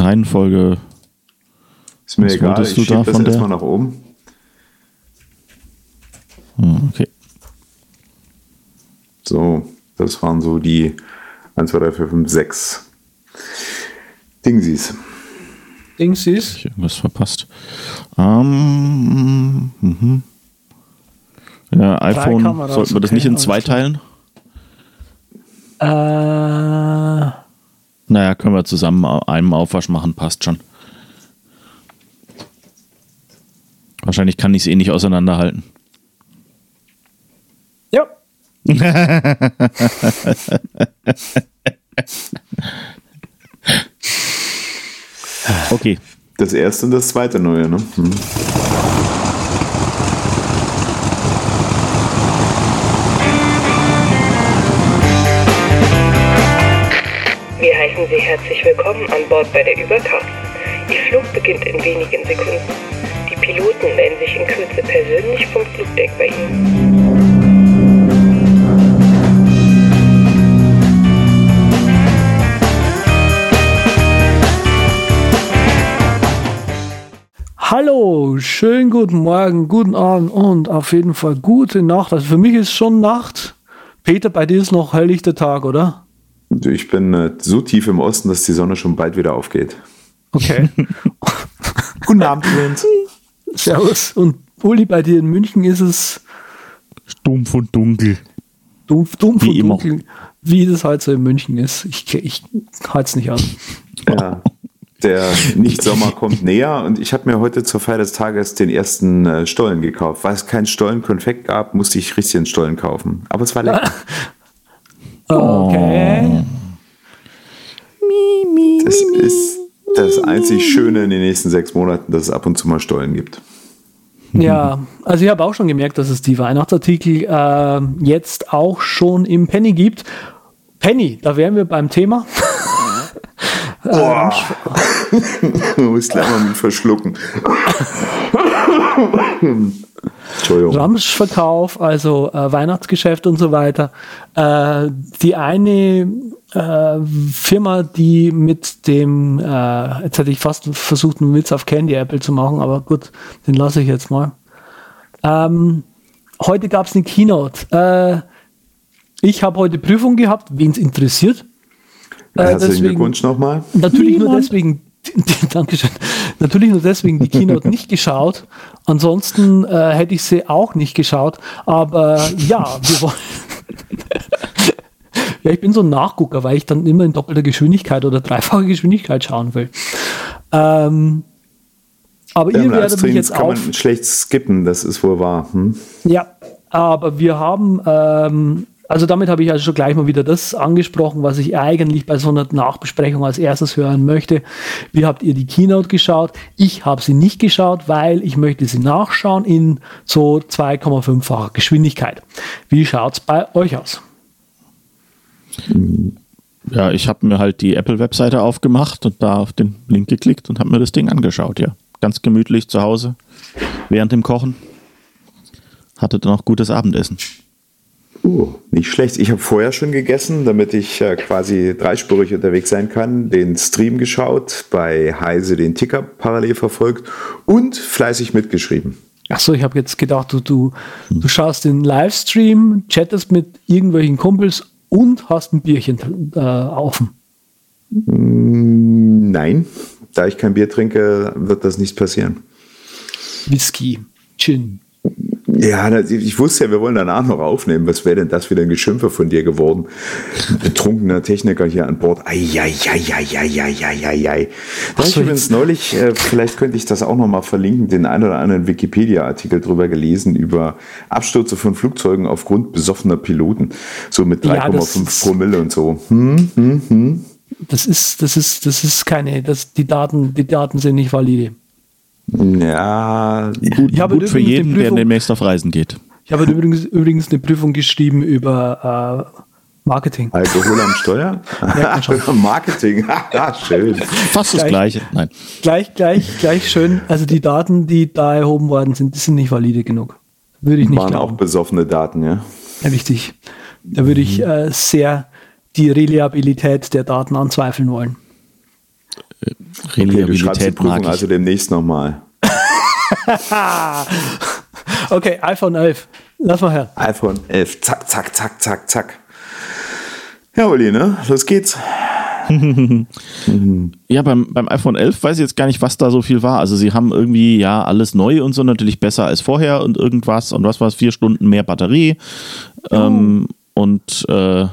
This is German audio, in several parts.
Reihenfolge. Ist mir egal, ich schiebe das erstmal nach oben. Hm, okay. So, das waren so die 1, 2, 3, 4, 5, 6 Dingsies. Dingsies? Ich irgendwas verpasst. Ähm, mhm. Ja, iPhone, sollten wir das okay, nicht in zwei teilen? Äh. Naja, können wir zusammen einem Aufwasch machen, passt schon. Wahrscheinlich kann ich es eh nicht auseinanderhalten. Ja. okay. Das erste und das zweite neue, ne? Hm. Herzlich willkommen an Bord bei der Überkraft. Ihr Flug beginnt in wenigen Sekunden. Die Piloten melden sich in Kürze persönlich vom Flugdeck bei Ihnen. Hallo, schönen guten Morgen, guten Abend und auf jeden Fall gute Nacht. Also für mich ist schon Nacht. Peter, bei dir ist noch helllichter Tag, oder? Ich bin äh, so tief im Osten, dass die Sonne schon bald wieder aufgeht. Okay. guten Abend, Jens. Servus. Und Uli, bei dir in München ist es dumpf und dunkel. Dumpf, dumpf wie und immer. dunkel. Wie das halt so in München ist. Ich, ich halte es nicht an. Ja. Der Nicht-Sommer kommt näher und ich habe mir heute zur Feier des Tages den ersten äh, Stollen gekauft. Weil es keinen Stollenkonfekt gab, musste ich richtig einen Stollen kaufen. Aber es war lecker. okay. Das ist das einzig Schöne in den nächsten sechs Monaten, dass es ab und zu mal Stollen gibt. Ja, also ich habe auch schon gemerkt, dass es die Weihnachtsartikel äh, jetzt auch schon im Penny gibt. Penny, da wären wir beim Thema. Boah. Man muss gleich mal mit verschlucken. Ramschverkauf, also äh, Weihnachtsgeschäft und so weiter. Äh, die eine äh, Firma, die mit dem, äh, jetzt hätte ich fast versucht, einen Witz auf Candy Apple zu machen, aber gut, den lasse ich jetzt mal. Ähm, heute gab es eine Keynote. Äh, ich habe heute Prüfung gehabt, wen es interessiert. Äh, Herzlichen deswegen, Glückwunsch nochmal. Natürlich Niemand. nur deswegen, Dankeschön. Natürlich nur deswegen die Keynote nicht geschaut. Ansonsten äh, hätte ich sie auch nicht geschaut. Aber ja, wir wollen. ja, ich bin so ein Nachgucker, weil ich dann immer in doppelter Geschwindigkeit oder dreifacher Geschwindigkeit schauen will. Ähm, aber ja, ihr werdet mich jetzt kann man schlecht skippen, das ist wohl wahr. Hm? Ja, aber wir haben ähm, also damit habe ich also schon gleich mal wieder das angesprochen, was ich eigentlich bei so einer Nachbesprechung als erstes hören möchte. Wie habt ihr die Keynote geschaut? Ich habe sie nicht geschaut, weil ich möchte sie nachschauen in so 2,5-facher Geschwindigkeit. Wie schaut es bei euch aus? Ja, ich habe mir halt die Apple-Webseite aufgemacht und da auf den Link geklickt und habe mir das Ding angeschaut, ja. Ganz gemütlich zu Hause, während dem Kochen. Hatte dann auch gutes Abendessen. Uh, nicht schlecht. Ich habe vorher schon gegessen, damit ich äh, quasi dreispurig unterwegs sein kann. Den Stream geschaut, bei Heise den Ticker parallel verfolgt und fleißig mitgeschrieben. Achso, ich habe jetzt gedacht, du, du, du schaust den Livestream, chattest mit irgendwelchen Kumpels und hast ein Bierchen äh, auf. Mm, nein, da ich kein Bier trinke, wird das nicht passieren. Whisky, Gin, ja, ich wusste ja, wir wollen danach noch aufnehmen. Was wäre denn das wieder ein Geschimpfe von dir geworden? Betrunkener Techniker hier an Bord. Eieieiei. Da ich übrigens neulich, äh, vielleicht könnte ich das auch noch mal verlinken, den ein oder anderen Wikipedia-Artikel drüber gelesen über Abstürze von Flugzeugen aufgrund besoffener Piloten. So mit 3,5 ja, Promille und so. Hm, hm, hm. Das ist, das ist, das ist keine, das, die Daten, die Daten sind nicht valide. Ja, gut, ich habe gut für jeden, Prüfung, der demnächst auf Reisen geht. Ich habe übrigens, übrigens eine Prüfung geschrieben über äh, Marketing. Alkohol am Steuer? Ja, Marketing, ah, schön. Fast das Gleiche. Nein. Gleich, gleich, gleich schön. Also die Daten, die da erhoben worden sind, die sind nicht valide genug. Würde ich nicht Waren glauben. auch besoffene Daten, ja? Ja, richtig. Da würde ich äh, sehr die Reliabilität der Daten anzweifeln wollen. Okay, also demnächst nochmal. okay, iPhone 11. Lass mal her. iPhone 11. Zack, zack, zack, zack, zack. Ja, Uli, ne? Los geht's. ja, beim, beim iPhone 11 weiß ich jetzt gar nicht, was da so viel war. Also sie haben irgendwie, ja, alles neu und so natürlich besser als vorher und irgendwas. Und was war es? Vier Stunden mehr Batterie. Oh. Ähm, und äh,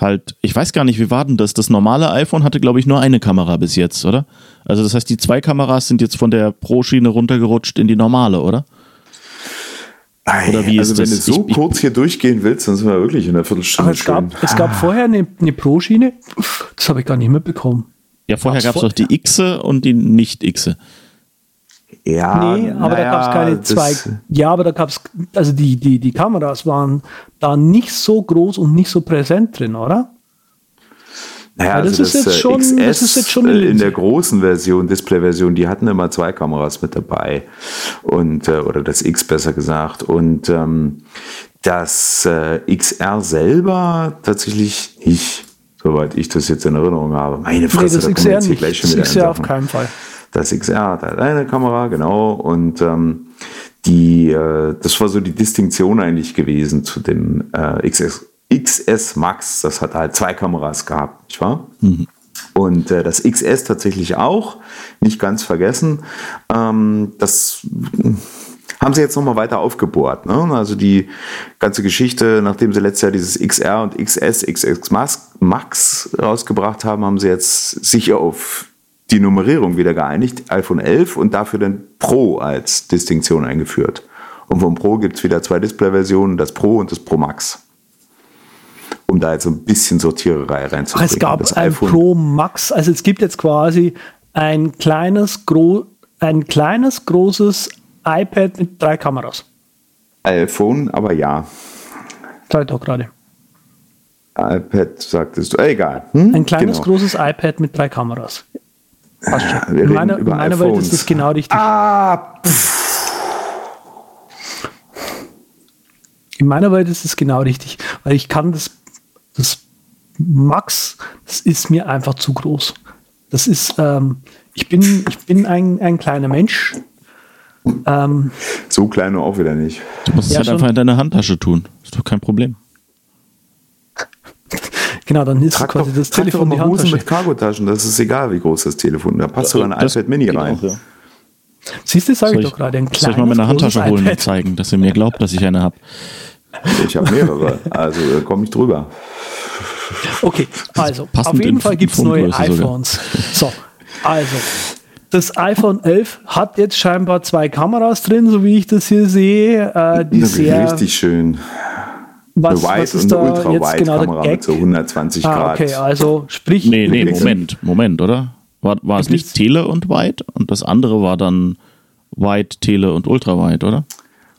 halt, ich weiß gar nicht, wie war denn das? Das normale iPhone hatte, glaube ich, nur eine Kamera bis jetzt, oder? Also das heißt, die zwei Kameras sind jetzt von der Pro-Schiene runtergerutscht in die normale, oder? Oder wie also ist wenn das? du so ich, kurz hier durchgehen willst, dann sind wir wirklich in der Viertelstunde. Aber es gab, es gab ah. vorher eine, eine Pro-Schiene, das habe ich gar nicht mitbekommen. Ja, vorher gab es doch die X und die Nicht-X. Ja, nee, aber naja, da gab es keine zwei. Ja, aber da gab es, also die, die, die Kameras waren da nicht so groß und nicht so präsent drin, oder? Naja, das, also ist das, jetzt schon, XS das ist jetzt schon in der großen Version, Display-Version, die hatten immer zwei Kameras mit dabei. Und, äh, oder das X besser gesagt. Und ähm, das äh, XR selber tatsächlich nicht, soweit ich das jetzt in Erinnerung habe. Meine Fresse, nee, das XR nicht. Gleich schon das XR auf keinen Fall. Das XR hat halt eine Kamera, genau. Und ähm, die, äh, das war so die Distinktion eigentlich gewesen zu dem äh, XS XS Max, das hat halt zwei Kameras gehabt, nicht wahr? Mhm. Und äh, das XS tatsächlich auch, nicht ganz vergessen. Ähm, das haben sie jetzt nochmal weiter aufgebohrt. Ne? Also die ganze Geschichte, nachdem sie letztes Jahr dieses XR und XS, XS Max rausgebracht haben, haben sie jetzt sicher auf die Nummerierung wieder geeinigt, iPhone 11 und dafür dann Pro als Distinktion eingeführt. Und vom Pro gibt es wieder zwei Display-Versionen, das Pro und das Pro Max um da jetzt so ein bisschen Sortiererei reinzubringen. Es gab das ein iPhone Pro Max, also es gibt jetzt quasi ein kleines, gro ein kleines, großes iPad mit drei Kameras. iPhone, aber ja. Zeig doch gerade. iPad sagtest du, egal. Hm? Ein kleines, genau. großes iPad mit drei Kameras. Passt schon. in meiner, in meiner Welt ist das genau richtig. Ah, in meiner Welt ist es genau richtig, weil ich kann das das Max, das ist mir einfach zu groß. Das ist, ähm, ich bin, ich bin ein, ein kleiner Mensch. Ähm, so klein auch wieder nicht. Du musst es halt einfach in deine Handtasche tun. Ist doch kein Problem. Genau, dann ist trag quasi doch, das Telefon doch die Hosen mit Cargotaschen. Das ist egal, wie groß das Telefon. Da passt sogar ein iPad Mini rein. Auch, ja. Siehst du, sage ich, ich doch gerade. Soll ich mal meine Handtasche holen und zeigen, dass ihr mir glaubt, dass ich eine habe? Ich habe mehrere, also äh, komme ich drüber. Okay, also auf jeden Fall gibt es neue iPhones. So, also das iPhone 11 hat jetzt scheinbar zwei Kameras drin, so wie ich das hier sehe. Äh, die sehr, richtig schön. Was, eine was ist da Ultra jetzt genau Kamera der Gag? Mit so 120 ah, Grad. Okay, also sprich. Nee, nee, Moment, Moment, oder? War, war es nicht Tele und Wide und das andere war dann Wide, Tele und Ultra Wide, oder?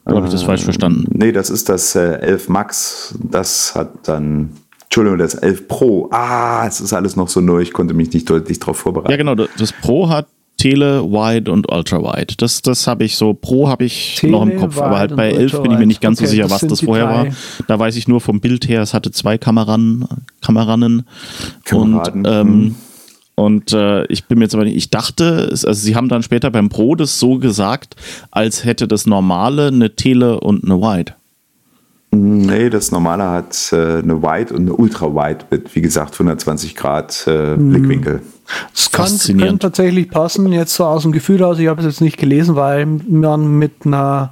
Oder habe ich das falsch äh, verstanden? Nee, das ist das äh, 11 Max. Das hat dann. Entschuldigung, das 11 Pro. Ah, es ist alles noch so neu. Ich konnte mich nicht deutlich darauf vorbereiten. Ja, genau. Das Pro hat Tele, Wide und Ultra Wide. Das, das habe ich so, Pro habe ich Tele, noch im Kopf, aber halt bei 11 bin ich mir nicht ganz okay, so sicher, was das vorher drei. war. Da weiß ich nur vom Bild her, es hatte zwei Kameran, Kameranen. Kameraden. Und ähm, hm. Und äh, ich bin mir jetzt aber nicht, ich dachte, also sie haben dann später beim Pro das so gesagt, als hätte das normale eine Tele und eine Wide. Nee, das normale hat äh, eine Wide und eine Ultra Wide mit, wie gesagt, 120 Grad äh, mhm. Blickwinkel. Das kann, kann, tatsächlich passen, jetzt so aus dem Gefühl aus. Ich habe es jetzt nicht gelesen, weil man mit einer,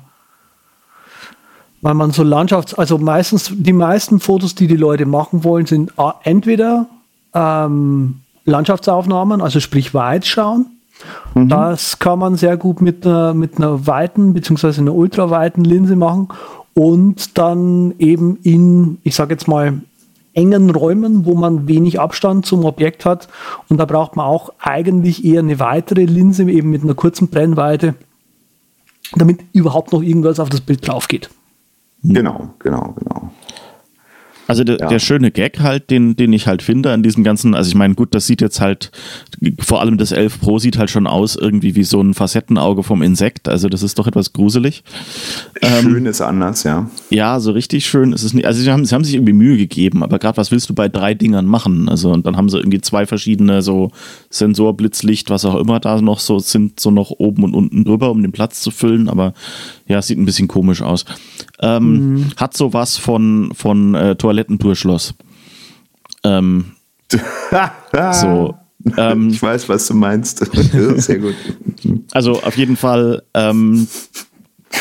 weil man so Landschafts-, also meistens, die meisten Fotos, die die Leute machen wollen, sind entweder ähm, Landschaftsaufnahmen, also sprich weit schauen. Mhm. Das kann man sehr gut mit einer, mit einer weiten bzw. einer ultraweiten Linse machen und dann eben in, ich sage jetzt mal, engen Räumen, wo man wenig Abstand zum Objekt hat. Und da braucht man auch eigentlich eher eine weitere Linse, eben mit einer kurzen Brennweite, damit überhaupt noch irgendwas auf das Bild drauf geht. Genau, genau, genau. Also der, ja. der, schöne Gag halt, den, den ich halt finde an diesem ganzen, also ich meine, gut, das sieht jetzt halt, vor allem das 11 Pro sieht halt schon aus irgendwie wie so ein Facettenauge vom Insekt, also das ist doch etwas gruselig. Schön ähm, ist anders, ja. Ja, so richtig schön ist es nicht, also sie haben, sie haben sich irgendwie Mühe gegeben, aber gerade was willst du bei drei Dingern machen? Also und dann haben sie irgendwie zwei verschiedene so Sensor, Blitzlicht, was auch immer da noch so sind, so noch oben und unten drüber, um den Platz zu füllen, aber ja, sieht ein bisschen komisch aus. Ähm, mhm. Hat sowas von, von äh, Toilettentourschloss. Ähm, so. Ähm, ich weiß, was du meinst. Sehr gut. Also auf jeden Fall, ähm,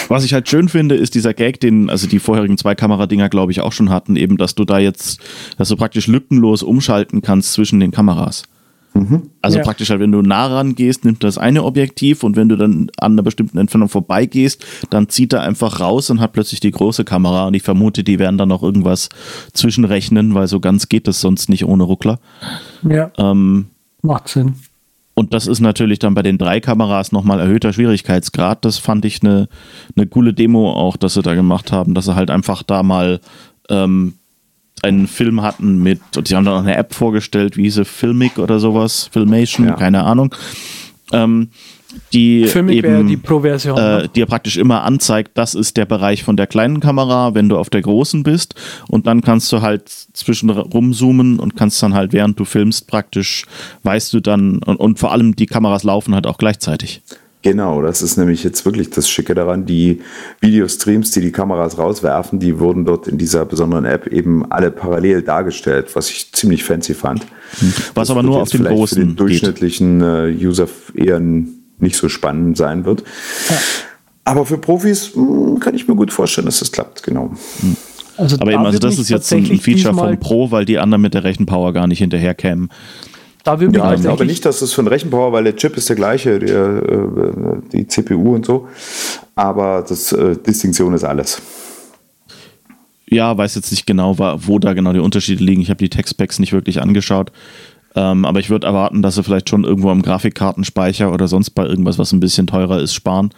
was ich halt schön finde, ist dieser Gag, den also die vorherigen zwei Kameradinger, glaube ich, auch schon hatten, eben, dass du da jetzt, dass du praktisch lückenlos umschalten kannst zwischen den Kameras. Mhm. Also ja. praktisch halt, wenn du nah ran gehst, nimmt das eine Objektiv und wenn du dann an einer bestimmten Entfernung vorbeigehst, dann zieht er einfach raus und hat plötzlich die große Kamera und ich vermute, die werden dann noch irgendwas zwischenrechnen, weil so ganz geht es sonst nicht ohne Ruckler. Ja. Ähm, Macht Sinn. Und das ist natürlich dann bei den drei Kameras nochmal erhöhter Schwierigkeitsgrad. Das fand ich eine, eine coole Demo auch, dass sie da gemacht haben, dass sie halt einfach da mal ähm, einen Film hatten mit, und sie haben dann auch eine App vorgestellt, wie hieße Filmic oder sowas, Filmation, ja. keine Ahnung. Ähm, die Filmic eben, die Pro-Version. Äh, ne? die ja praktisch immer anzeigt, das ist der Bereich von der kleinen Kamera, wenn du auf der großen bist. Und dann kannst du halt zwischen rumzoomen und kannst dann halt, während du filmst, praktisch, weißt du dann, und, und vor allem die Kameras laufen halt auch gleichzeitig. Genau, das ist nämlich jetzt wirklich das Schicke daran. Die Videostreams, die die Kameras rauswerfen, die wurden dort in dieser besonderen App eben alle parallel dargestellt, was ich ziemlich fancy fand. Was das aber nur auf den großen für den durchschnittlichen geht. Äh, User eher nicht so spannend sein wird. Ja. Aber für Profis mh, hm, kann ich mir gut vorstellen, dass das klappt, genau. Also aber eben, also das ist jetzt ein Feature vom Pro, weil die anderen mit der Rechenpower gar nicht hinterherkämen. Da will ja, ich glaube nicht, dass es von Rechenpower, weil der Chip ist der gleiche, der, äh, die CPU und so. Aber das äh, Distinktion ist alles. Ja, weiß jetzt nicht genau, wo da genau die Unterschiede liegen. Ich habe die Tech-Specs nicht wirklich angeschaut. Ähm, aber ich würde erwarten, dass sie vielleicht schon irgendwo am Grafikkartenspeicher oder sonst bei irgendwas, was ein bisschen teurer ist, sparen.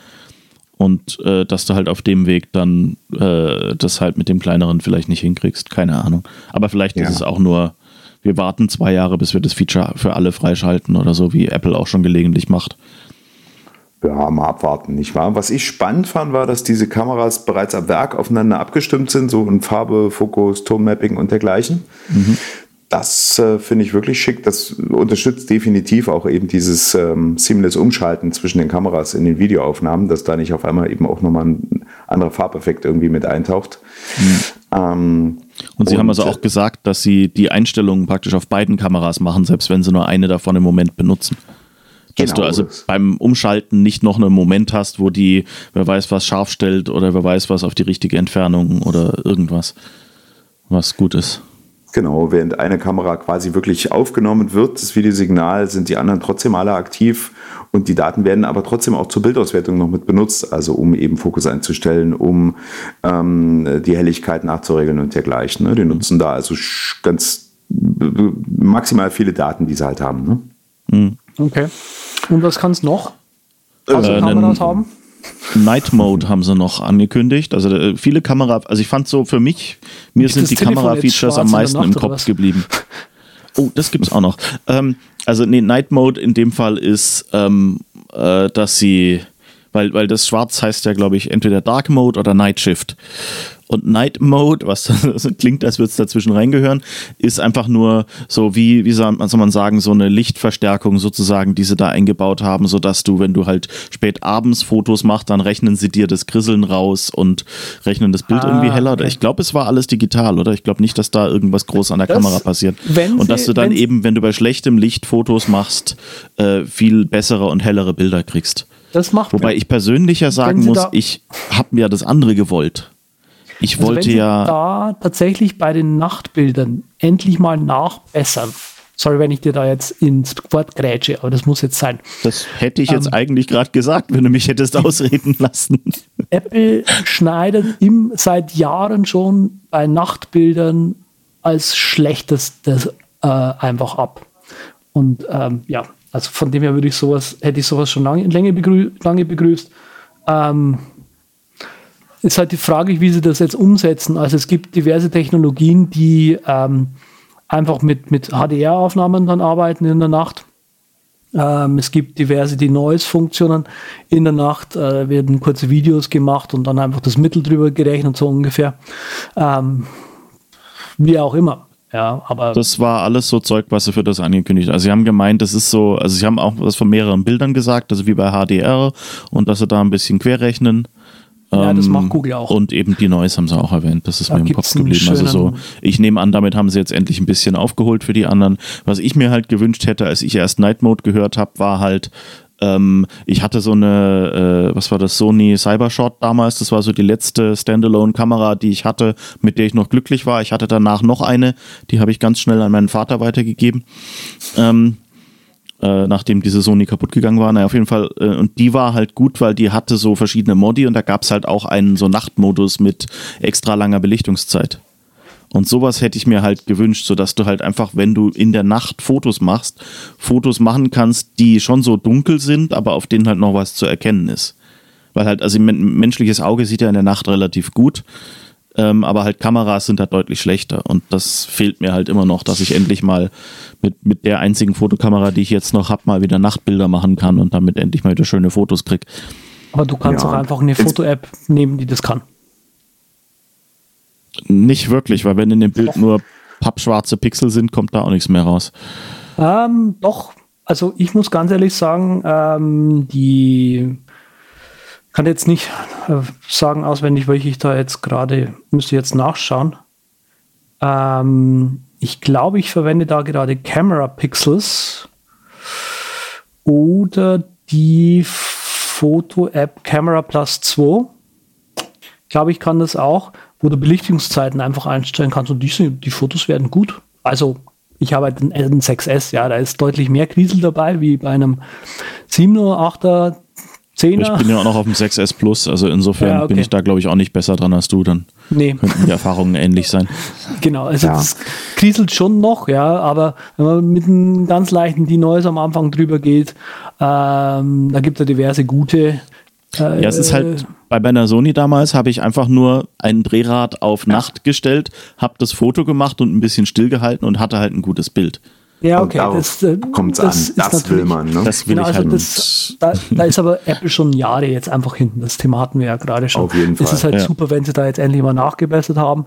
Und äh, dass du halt auf dem Weg dann äh, das halt mit dem kleineren vielleicht nicht hinkriegst. Keine Ahnung. Aber vielleicht ja. ist es auch nur wir warten zwei Jahre, bis wir das Feature für alle freischalten oder so, wie Apple auch schon gelegentlich macht. Ja, mal abwarten, nicht wahr? Was ich spannend fand, war, dass diese Kameras bereits am Werk aufeinander abgestimmt sind, so in Farbe, Fokus, Tonmapping und dergleichen. Mhm. Das äh, finde ich wirklich schick. Das unterstützt definitiv auch eben dieses ähm, seamless Umschalten zwischen den Kameras in den Videoaufnahmen, dass da nicht auf einmal eben auch nochmal ein anderer Farbeffekt irgendwie mit eintaucht. Mhm. Ähm, und Sie und haben also auch gesagt, dass Sie die Einstellungen praktisch auf beiden Kameras machen, selbst wenn Sie nur eine davon im Moment benutzen. Dass genau, du also beim Umschalten nicht noch einen Moment hast, wo die, wer weiß, was scharf stellt oder wer weiß, was auf die richtige Entfernung oder irgendwas, was gut ist. Genau, während eine Kamera quasi wirklich aufgenommen wird, das Videosignal, sind die anderen trotzdem alle aktiv und die Daten werden aber trotzdem auch zur Bildauswertung noch mit benutzt, also um eben Fokus einzustellen, um ähm, die Helligkeit nachzuregeln und dergleichen. Ne? Die nutzen da also ganz maximal viele Daten, die sie halt haben. Ne? Mhm. Okay. Und was kann es noch? Also äh, Kameras haben? Night Mode haben sie noch angekündigt. Also äh, viele Kamera, also ich fand so für mich, mir sind die Kamera-Features am meisten im Kopf geblieben. Oh, das gibt's auch noch. Ähm, also nee, Night Mode in dem Fall ist, ähm, äh, dass sie, weil, weil das Schwarz heißt ja, glaube ich, entweder Dark Mode oder Night Shift. Und Night Mode, was klingt, als würde es dazwischen reingehören, ist einfach nur so wie, wie soll man sagen, so eine Lichtverstärkung sozusagen, die sie da eingebaut haben, sodass du, wenn du halt spät abends Fotos machst, dann rechnen sie dir das Grisseln raus und rechnen das Bild ah, irgendwie heller. Okay. Ich glaube, es war alles digital, oder? Ich glaube nicht, dass da irgendwas groß an der das, Kamera passiert. und dass du dann eben, wenn du bei schlechtem Licht Fotos machst, äh, viel bessere und hellere Bilder kriegst. Das macht Wobei ich persönlich ja sagen muss, ich habe mir das andere gewollt. Ich also wollte ja. da tatsächlich bei den Nachtbildern endlich mal nachbessern. Sorry, wenn ich dir da jetzt ins Wort grätsche, aber das muss jetzt sein. Das hätte ich jetzt ähm, eigentlich gerade gesagt, wenn du mich hättest ausreden lassen. Apple schneidet im, seit Jahren schon bei Nachtbildern als schlechtestes äh, einfach ab. Und ähm, ja, also von dem her würde ich sowas, hätte ich sowas schon lange, lange, begrü lange begrüßt. Ähm, ist halt die Frage, wie sie das jetzt umsetzen. Also es gibt diverse Technologien, die ähm, einfach mit, mit HDR-Aufnahmen dann arbeiten in der Nacht. Ähm, es gibt diverse die Noise-Funktionen. In der Nacht äh, werden kurze Videos gemacht und dann einfach das Mittel drüber gerechnet, so ungefähr. Ähm, wie auch immer. Ja, aber das war alles so Zeug, was sie für das angekündigt haben. Also sie haben gemeint, das ist so, also sie haben auch was von mehreren Bildern gesagt, also wie bei HDR und dass sie da ein bisschen querrechnen. Ja, das macht ähm, Google auch. Und eben die Noise haben sie auch erwähnt. Das ist da mir im Kopf geblieben. Also so, ich nehme an, damit haben sie jetzt endlich ein bisschen aufgeholt für die anderen. Was ich mir halt gewünscht hätte, als ich erst Night Mode gehört habe, war halt, ähm, ich hatte so eine, äh, was war das, Sony Cybershot damals. Das war so die letzte Standalone-Kamera, die ich hatte, mit der ich noch glücklich war. Ich hatte danach noch eine, die habe ich ganz schnell an meinen Vater weitergegeben. Ähm, äh, nachdem diese Sony kaputt gegangen war. Naja, auf jeden Fall. Äh, und die war halt gut, weil die hatte so verschiedene Modi und da gab es halt auch einen so Nachtmodus mit extra langer Belichtungszeit. Und sowas hätte ich mir halt gewünscht, sodass du halt einfach, wenn du in der Nacht Fotos machst, Fotos machen kannst, die schon so dunkel sind, aber auf denen halt noch was zu erkennen ist. Weil halt, also menschliches Auge sieht ja in der Nacht relativ gut, ähm, aber halt Kameras sind halt deutlich schlechter. Und das fehlt mir halt immer noch, dass ich endlich mal mit, mit der einzigen Fotokamera, die ich jetzt noch habe, mal wieder Nachtbilder machen kann und damit endlich mal wieder schöne Fotos krieg. Aber du kannst ja. auch einfach eine Foto-App nehmen, die das kann. Nicht wirklich, weil wenn in dem Bild nur pappschwarze Pixel sind, kommt da auch nichts mehr raus. Ähm, doch, also ich muss ganz ehrlich sagen, ähm, die kann jetzt nicht äh, sagen auswendig, welche ich da jetzt gerade, müsste jetzt nachschauen. Ähm, ich glaube, ich verwende da gerade Camera Pixels oder die Foto-App Camera Plus 2. Ich glaube, ich kann das auch wo du Belichtungszeiten einfach einstellen kannst und die, die Fotos werden gut. Also ich habe einen 6S, ja, da ist deutlich mehr Kriesel dabei wie bei einem 7er, 8er, 10er. Ich bin ja auch noch auf dem 6S Plus, also insofern ja, okay. bin ich da, glaube ich, auch nicht besser dran als du. Dann nee. könnten die Erfahrungen ähnlich sein. Genau, also ja. das kriselt schon noch, ja, aber wenn man mit einem ganz leichten Denoise am Anfang drüber geht, ähm, da gibt es ja diverse gute ja, es ist halt bei meiner Sony damals habe ich einfach nur ein Drehrad auf Nacht gestellt, habe das Foto gemacht und ein bisschen stillgehalten und hatte halt ein gutes Bild. Ja, okay. Das äh, kommt an. Das will man. Ne? Das will genau, ich also halt. Das, da, da, ist aber Apple schon Jahre jetzt einfach hinten. Das Thema hatten wir ja gerade schon. Auf jeden Fall. Es ist halt ja. super, wenn sie da jetzt endlich mal nachgebessert haben.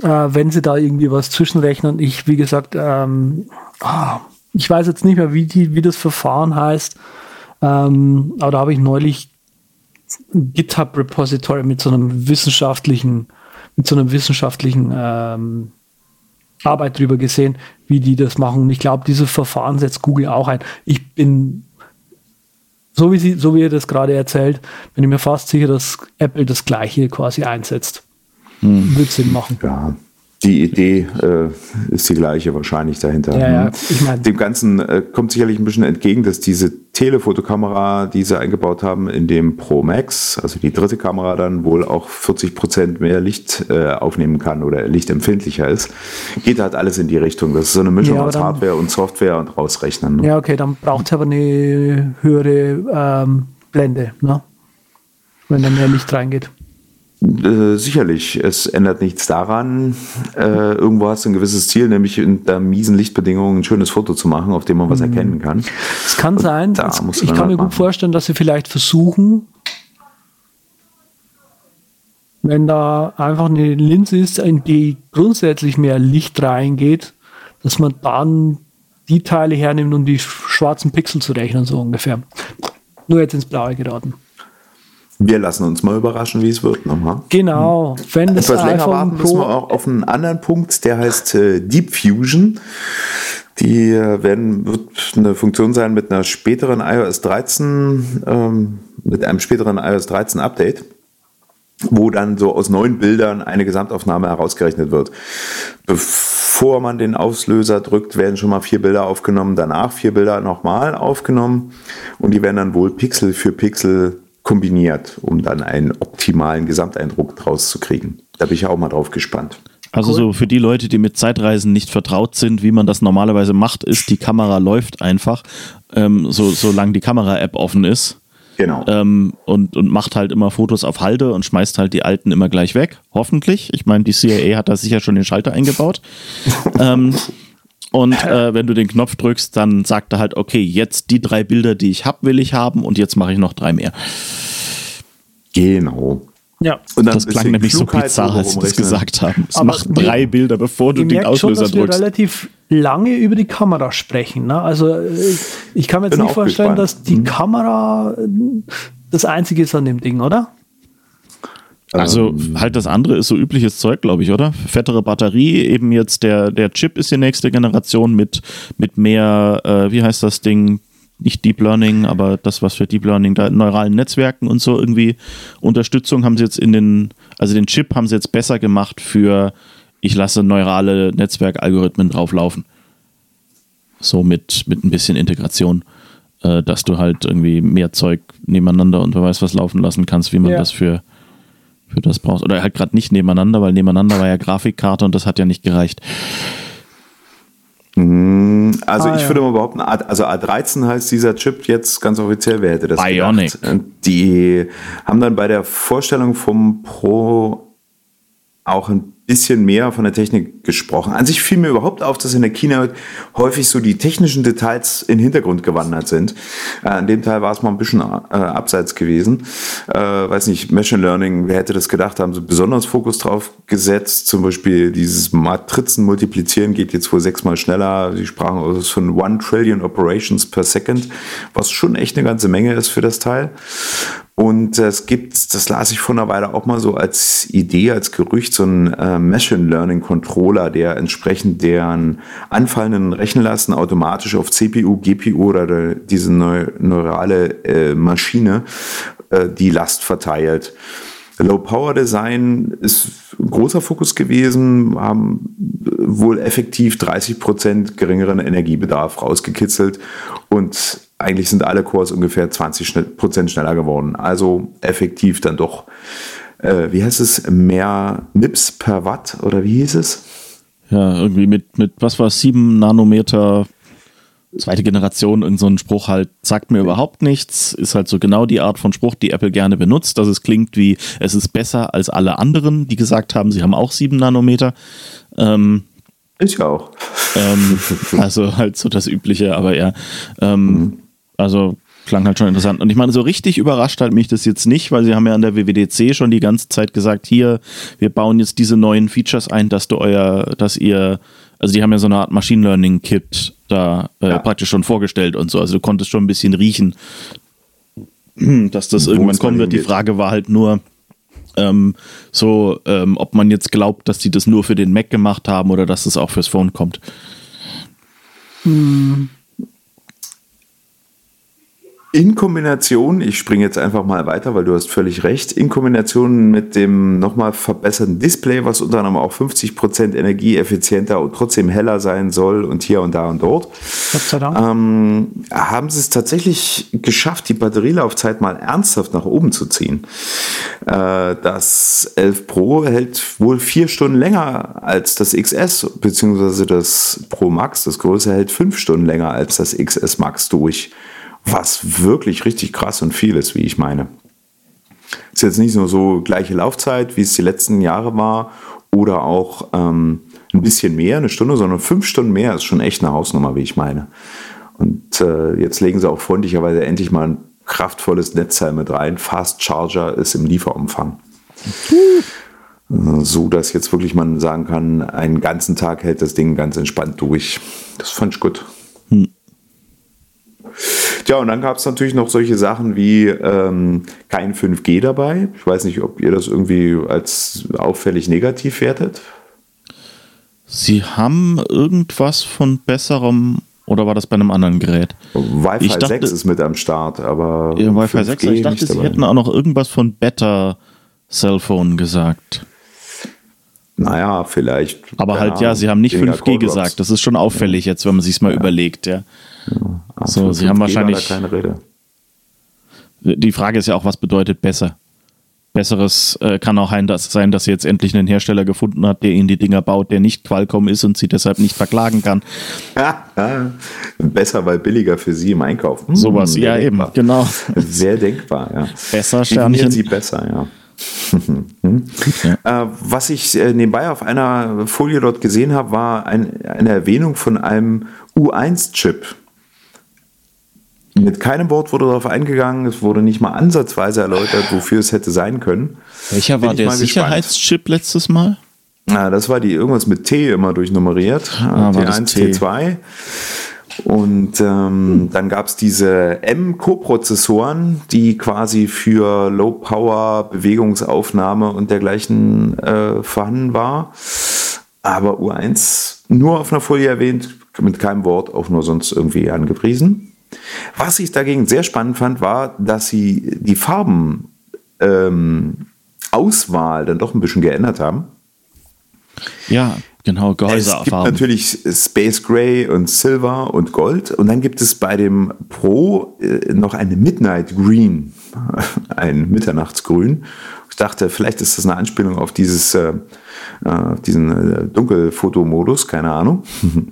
Äh, wenn sie da irgendwie was zwischenrechnen. Ich, wie gesagt, ähm, ah, ich weiß jetzt nicht mehr, wie, die, wie das Verfahren heißt. Ähm, aber da habe ich neulich GitHub Repository mit so einem wissenschaftlichen, mit so einem wissenschaftlichen ähm, Arbeit drüber gesehen, wie die das machen. Und ich glaube, dieses Verfahren setzt Google auch ein. Ich bin, so wie, sie, so wie ihr das gerade erzählt, bin ich mir fast sicher, dass Apple das Gleiche quasi einsetzt. Hm. Wird Sinn machen. Ja, die Idee äh, ist die gleiche wahrscheinlich dahinter. Ja, ja. Ich mein, Dem Ganzen äh, kommt sicherlich ein bisschen entgegen, dass diese Telefotokamera, die sie eingebaut haben in dem Pro Max, also die dritte Kamera dann wohl auch 40 Prozent mehr Licht äh, aufnehmen kann oder lichtempfindlicher ist. Geht halt alles in die Richtung. Das ist so eine Mischung ja, aus dann, Hardware und Software und rausrechnen. Ne? Ja, okay, dann braucht es aber eine höhere ähm, Blende, ne? wenn da mehr Licht reingeht. Äh, sicherlich, es ändert nichts daran. Äh, irgendwo hast du ein gewisses Ziel, nämlich unter miesen Lichtbedingungen ein schönes Foto zu machen, auf dem man was mhm. erkennen kann. Es kann Und sein, da es, ich kann mir halt gut vorstellen, dass sie vielleicht versuchen, wenn da einfach eine Linse ist, in die grundsätzlich mehr Licht reingeht, dass man dann die Teile hernimmt, um die schwarzen Pixel zu rechnen, so ungefähr. Nur jetzt ins Blaue geraten. Wir lassen uns mal überraschen, wie es wird. Nochmal. Genau. Wenn das Etwas länger warten müssen wir auch auf einen anderen Punkt, der heißt äh, Deep Fusion. Die äh, werden, wird eine Funktion sein mit einer späteren iOS 13, ähm, mit einem späteren iOS 13 Update, wo dann so aus neun Bildern eine Gesamtaufnahme herausgerechnet wird. Bevor man den Auslöser drückt, werden schon mal vier Bilder aufgenommen, danach vier Bilder nochmal aufgenommen und die werden dann wohl Pixel für Pixel kombiniert, um dann einen optimalen Gesamteindruck draus zu kriegen. Da bin ich auch mal drauf gespannt. Also cool. so für die Leute, die mit Zeitreisen nicht vertraut sind, wie man das normalerweise macht, ist, die Kamera läuft einfach, ähm, so, solange die Kamera-App offen ist. Genau. Ähm, und, und macht halt immer Fotos auf Halde und schmeißt halt die alten immer gleich weg. Hoffentlich. Ich meine, die CIA hat da sicher schon den Schalter eingebaut. ähm, und äh, wenn du den Knopf drückst, dann sagt er halt, okay, jetzt die drei Bilder, die ich habe, will ich haben und jetzt mache ich noch drei mehr. Genau. Ja. Und das klang nämlich so bizarr, als sie das gesagt haben. Es macht drei Bilder, bevor du den Auslöser schon, dass drückst. Wir relativ lange über die Kamera sprechen. Ne? Also äh, ich kann mir jetzt Bin nicht vorstellen, gespannt. dass die mhm. Kamera äh, das einzige ist an dem Ding, oder? Also ähm. halt das andere ist so übliches Zeug, glaube ich, oder? Fettere Batterie, eben jetzt der, der Chip ist die nächste Generation mit, mit mehr, äh, wie heißt das Ding, nicht Deep Learning, aber das, was für Deep Learning, da neuralen Netzwerken und so irgendwie Unterstützung haben sie jetzt in den, also den Chip haben sie jetzt besser gemacht für, ich lasse neurale Netzwerkalgorithmen drauflaufen. So mit, mit ein bisschen Integration, äh, dass du halt irgendwie mehr Zeug nebeneinander und wer weiß was laufen lassen kannst, wie man ja. das für, für das brauchst. Oder halt gerade nicht nebeneinander, weil nebeneinander war ja Grafikkarte und das hat ja nicht gereicht. Mhm. Also ah, ich ja. würde mal behaupten, also A13 heißt dieser Chip jetzt ganz offiziell, wer hätte das Bionic. Gedacht? Die haben dann bei der Vorstellung vom Pro auch ein bisschen mehr von der Technik gesprochen. An sich fiel mir überhaupt auf, dass in der Keynote häufig so die technischen Details in den Hintergrund gewandert sind. Äh, an dem Teil war es mal ein bisschen äh, abseits gewesen. Äh, weiß nicht, Machine Learning, wer hätte das gedacht, haben sie besonders Fokus drauf gesetzt. Zum Beispiel dieses Matrizen multiplizieren geht jetzt wohl sechsmal schneller. Sie sprachen also von One Trillion Operations per Second, was schon echt eine ganze Menge ist für das Teil. Und es gibt, das las ich vor einer Weile auch mal so als Idee, als Gerücht, so ein äh, Machine Learning Controller, der entsprechend deren anfallenden Rechenlasten automatisch auf CPU, GPU oder diese neu, neurale äh, Maschine äh, die Last verteilt. Low Power Design ist ein großer Fokus gewesen, haben wohl effektiv 30 Prozent geringeren Energiebedarf rausgekitzelt und eigentlich sind alle Cores ungefähr 20 Prozent schneller geworden. Also effektiv dann doch, äh, wie heißt es, mehr MIPS per Watt oder wie hieß es? Ja, irgendwie mit, mit was war es, 7 Nanometer zweite Generation, irgend so ein Spruch halt, sagt mir überhaupt nichts, ist halt so genau die Art von Spruch, die Apple gerne benutzt, dass es klingt wie, es ist besser als alle anderen, die gesagt haben, sie haben auch sieben Nanometer. Ähm, ich auch. Ähm, also halt so das Übliche, aber ja. Ähm, mhm. Also klang halt schon interessant. Und ich meine, so richtig überrascht hat mich das jetzt nicht, weil sie haben ja an der WWDC schon die ganze Zeit gesagt, hier, wir bauen jetzt diese neuen Features ein, dass du euer, dass ihr, also die haben ja so eine Art Machine Learning Kit da äh, ja. praktisch schon vorgestellt und so. Also du konntest schon ein bisschen riechen, dass das Wo irgendwann kommen wird. Die Frage war halt nur, ähm, so, ähm, ob man jetzt glaubt, dass die das nur für den Mac gemacht haben oder dass es das auch fürs Phone kommt. Hm. In Kombination, ich springe jetzt einfach mal weiter, weil du hast völlig recht, in Kombination mit dem nochmal verbesserten Display, was unter anderem auch 50% energieeffizienter und trotzdem heller sein soll und hier und da und dort, ähm, haben sie es tatsächlich geschafft, die Batterielaufzeit mal ernsthaft nach oben zu ziehen. Äh, das 11 Pro hält wohl vier Stunden länger als das XS, beziehungsweise das Pro Max, das größere, hält fünf Stunden länger als das XS Max durch was wirklich richtig krass und viel ist, wie ich meine. Ist jetzt nicht nur so gleiche Laufzeit, wie es die letzten Jahre war, oder auch ähm, ein bisschen mehr, eine Stunde, sondern fünf Stunden mehr ist schon echt eine Hausnummer, wie ich meine. Und äh, jetzt legen sie auch freundlicherweise endlich mal ein kraftvolles Netzteil mit rein. Fast Charger ist im Lieferumfang. Mhm. So dass jetzt wirklich man sagen kann, einen ganzen Tag hält das Ding ganz entspannt durch. Das fand ich gut. Hm. Ja, und dann gab es natürlich noch solche Sachen wie ähm, kein 5G dabei. Ich weiß nicht, ob ihr das irgendwie als auffällig negativ wertet. Sie haben irgendwas von besserem oder war das bei einem anderen Gerät? Wi-Fi dachte, 6 ist mit am Start, aber. Ja, Wi-Fi 6, ich dachte, sie hätten auch noch irgendwas von Better Cellphone gesagt. Naja, vielleicht. Aber halt, Ahnung, ja, sie haben nicht 5G gesagt. Das ist schon auffällig jetzt, wenn man sich mal ja. überlegt, ja. Ja. So, sie haben wahrscheinlich. keine Rede. Die Frage ist ja auch, was bedeutet besser? Besseres äh, kann auch sein dass, sie jetzt endlich einen Hersteller gefunden hat, der ihnen die Dinger baut, der nicht Qualcomm ist und sie deshalb nicht verklagen kann. Ja, ja. Besser, weil billiger für sie im Einkauf. Hm, Sowas, ja denkbar. eben, genau. Sehr denkbar, ja. Besser Sternchen. sie besser, ja. hm. ja. Äh, was ich äh, nebenbei auf einer Folie dort gesehen habe, war ein, eine Erwähnung von einem U1-Chip. Mit keinem Wort wurde darauf eingegangen, es wurde nicht mal ansatzweise erläutert, wofür es hätte sein können. Welcher war der Sicherheitschip letztes Mal? Ja, das war die irgendwas mit T immer durchnummeriert. Ah, T1, T2. Und ähm, dann gab es diese M-Co-Prozessoren, die quasi für Low-Power-Bewegungsaufnahme und dergleichen äh, vorhanden war. Aber U1 nur auf einer Folie erwähnt, mit keinem Wort, auch nur sonst irgendwie angepriesen. Was ich dagegen sehr spannend fand, war, dass sie die Farbenauswahl ähm, dann doch ein bisschen geändert haben. Ja, genau, Gehäusefarben. Es gibt natürlich Space Gray und Silver und Gold und dann gibt es bei dem Pro äh, noch eine Midnight Green, ein Mitternachtsgrün. Ich dachte, vielleicht ist das eine Anspielung auf dieses äh, diesen äh, Dunkelfotomodus, keine Ahnung.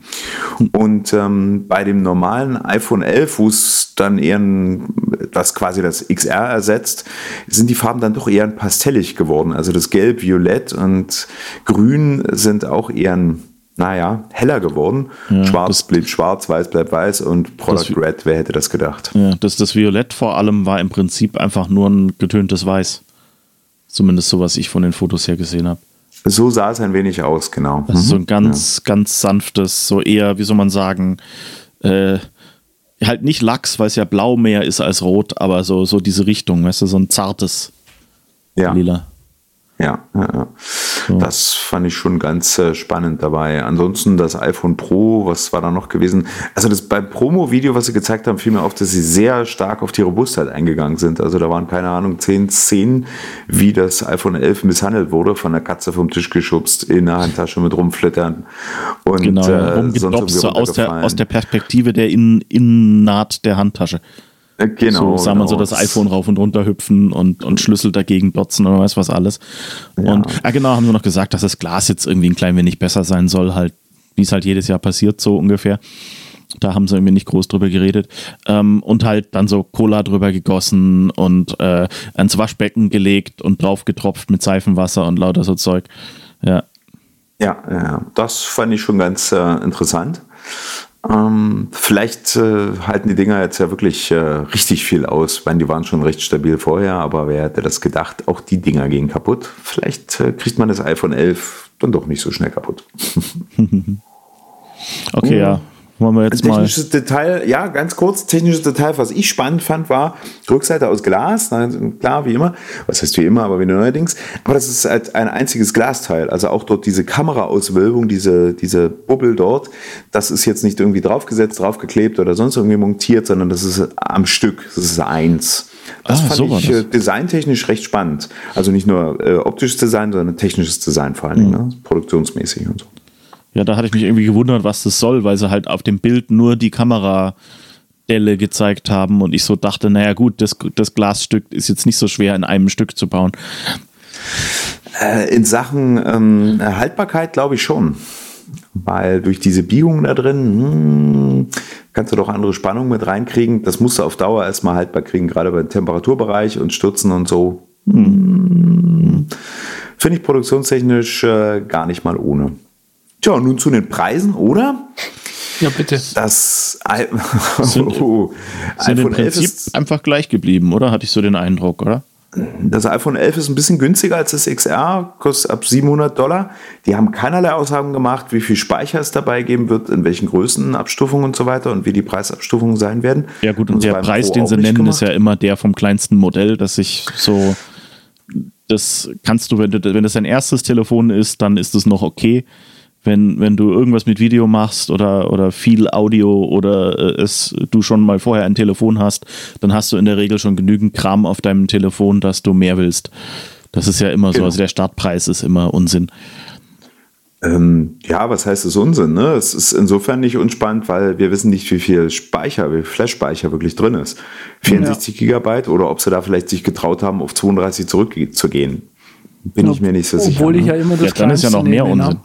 Und ähm, bei dem normalen iPhone 11, wo es dann eher ein, was quasi das XR ersetzt, sind die Farben dann doch eher pastellig geworden. Also das Gelb, Violett und Grün sind auch eher ein naja, heller geworden. Ja, schwarz blieb schwarz, weiß bleibt weiß und Product Red, wer hätte das gedacht? Ja, das, das Violett vor allem war im Prinzip einfach nur ein getöntes Weiß. Zumindest so, was ich von den Fotos her gesehen habe. So sah es ein wenig aus, genau. Ist so ein mhm. ganz, ja. ganz sanftes, so eher, wie soll man sagen, äh, halt nicht Lachs, weil es ja blau mehr ist als rot, aber so, so diese Richtung, weißt du, so ein zartes ja. Lila. Ja, ja, ja. So. Das fand ich schon ganz äh, spannend dabei. Ansonsten das iPhone Pro, was war da noch gewesen? Also das beim Promo-Video, was sie gezeigt haben, fiel mir auf, dass sie sehr stark auf die Robustheit eingegangen sind. Also da waren, keine Ahnung, zehn Szenen, wie das iPhone 11 misshandelt wurde, von der Katze vom Tisch geschubst, in der Handtasche mit rumflittern. Und, genau, äh, rumgedopst, so aus der, aus der Perspektive der Innennaht der Handtasche. Genau. So sah man so das iPhone rauf und runter hüpfen und, und Schlüssel dagegen dotzen oder weiß was alles. Ja. Und ah, genau, haben sie noch gesagt, dass das Glas jetzt irgendwie ein klein wenig besser sein soll, halt, wie es halt jedes Jahr passiert, so ungefähr. Da haben sie irgendwie nicht groß drüber geredet. Ähm, und halt dann so Cola drüber gegossen und äh, ans Waschbecken gelegt und drauf getropft mit Seifenwasser und lauter so Zeug. Ja. Ja, ja das fand ich schon ganz äh, interessant. Ähm, vielleicht äh, halten die Dinger jetzt ja wirklich äh, richtig viel aus. Ich meine, die waren schon recht stabil vorher, aber wer hätte das gedacht? Auch die Dinger gehen kaputt. Vielleicht äh, kriegt man das iPhone 11 dann doch nicht so schnell kaputt. okay, ja. Wollen wir jetzt ein technisches mal. Detail, ja, ganz kurz, technisches Detail, was ich spannend fand, war Rückseite aus Glas, klar, wie immer, was heißt wie immer, aber wie neuerdings, aber das ist halt ein einziges Glasteil, also auch dort diese Kameraauswölbung, diese, diese Bubbel dort, das ist jetzt nicht irgendwie draufgesetzt, draufgeklebt oder sonst irgendwie montiert, sondern das ist am Stück, das ist eins. Das ah, fand so ich das. designtechnisch recht spannend. Also nicht nur äh, optisches Design, sondern technisches Design vor allen Dingen, mhm. ne? produktionsmäßig und so. Ja, da hatte ich mich irgendwie gewundert, was das soll, weil sie halt auf dem Bild nur die Kameradelle gezeigt haben und ich so dachte, naja gut, das, das Glasstück ist jetzt nicht so schwer in einem Stück zu bauen. Äh, in Sachen ähm, Haltbarkeit glaube ich schon. Weil durch diese Biegung da drin hm, kannst du doch andere Spannungen mit reinkriegen. Das musst du auf Dauer erstmal haltbar kriegen, gerade beim Temperaturbereich und Stürzen und so. Hm, Finde ich produktionstechnisch äh, gar nicht mal ohne. Tja, nun zu den Preisen, oder? Ja, bitte. Das I sind, oh, sind im Prinzip ist, einfach gleich geblieben, oder? Hatte ich so den Eindruck, oder? Das iPhone 11 ist ein bisschen günstiger als das XR, kostet ab 700 Dollar. Die haben keinerlei Aussagen gemacht, wie viel Speicher es dabei geben wird, in welchen Größen, Abstufungen und so weiter und wie die Preisabstufungen sein werden. Ja gut, und, und der Preis, Pro den sie nennen, gemacht. ist ja immer der vom kleinsten Modell, das sich so, das kannst du, wenn, du, wenn das dein erstes Telefon ist, dann ist das noch okay wenn, wenn du irgendwas mit Video machst oder, oder viel Audio oder äh, es, du schon mal vorher ein Telefon hast, dann hast du in der Regel schon genügend Kram auf deinem Telefon, dass du mehr willst. Das ist ja immer genau. so. Also der Startpreis ist immer Unsinn. Ähm, ja, was heißt es Unsinn? Ne? Es ist insofern nicht unspannend, weil wir wissen nicht, wie viel Speicher, wie viel Flash-Speicher wirklich drin ist. 64 ja. Gigabyte oder ob sie da vielleicht sich getraut haben, auf 32 zurückzugehen. Bin ja, ich mir nicht so sicher. Obwohl ich ne? ja immer das ja, dann ist ja noch mehr Unsinn.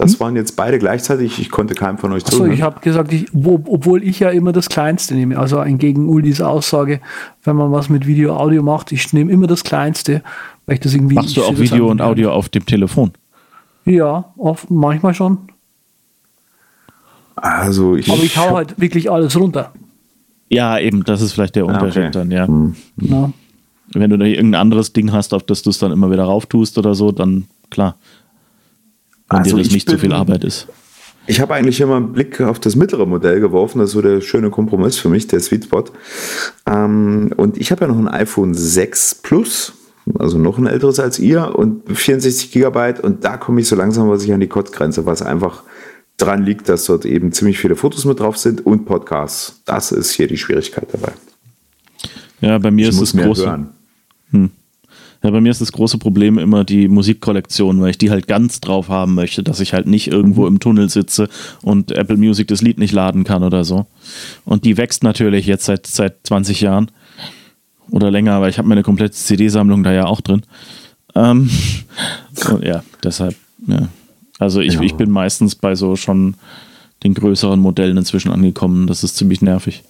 Das hm? waren jetzt beide gleichzeitig. Ich konnte keinem von euch zuhören. Achso, ich habe gesagt, ich, wo, obwohl ich ja immer das Kleinste nehme. Also entgegen Uldis Aussage, wenn man was mit Video, Audio macht, ich nehme immer das Kleinste, weil ich das irgendwie. Machst du auch Video und Audio auf dem Telefon? Ja, oft, manchmal schon. Also ich. Aber ich hau halt wirklich alles runter. Ja, eben, das ist vielleicht der ah, Unterschied okay. dann, ja. Hm. ja. Wenn du da irgendein anderes Ding hast, auf das du es dann immer wieder rauf tust oder so, dann klar wenn also dir das nicht bin, so viel Arbeit ist. Ich habe eigentlich immer einen Blick auf das mittlere Modell geworfen. Das ist so der schöne Kompromiss für mich, der Sweet Spot. Ähm, und ich habe ja noch ein iPhone 6 Plus, also noch ein älteres als ihr und 64 Gigabyte. Und da komme ich so langsam was ich an die Kotzgrenze, was einfach dran liegt, dass dort eben ziemlich viele Fotos mit drauf sind und Podcasts. Das ist hier die Schwierigkeit dabei. Ja, bei mir ich ist es groß. Hm. Ja, bei mir ist das große Problem immer die Musikkollektion, weil ich die halt ganz drauf haben möchte, dass ich halt nicht irgendwo mhm. im Tunnel sitze und Apple Music das Lied nicht laden kann oder so. Und die wächst natürlich jetzt seit, seit 20 Jahren oder länger, aber ich habe meine komplette CD-Sammlung da ja auch drin. Ähm, ja, deshalb, ja. Also ich, ja. ich bin meistens bei so schon den größeren Modellen inzwischen angekommen. Das ist ziemlich nervig.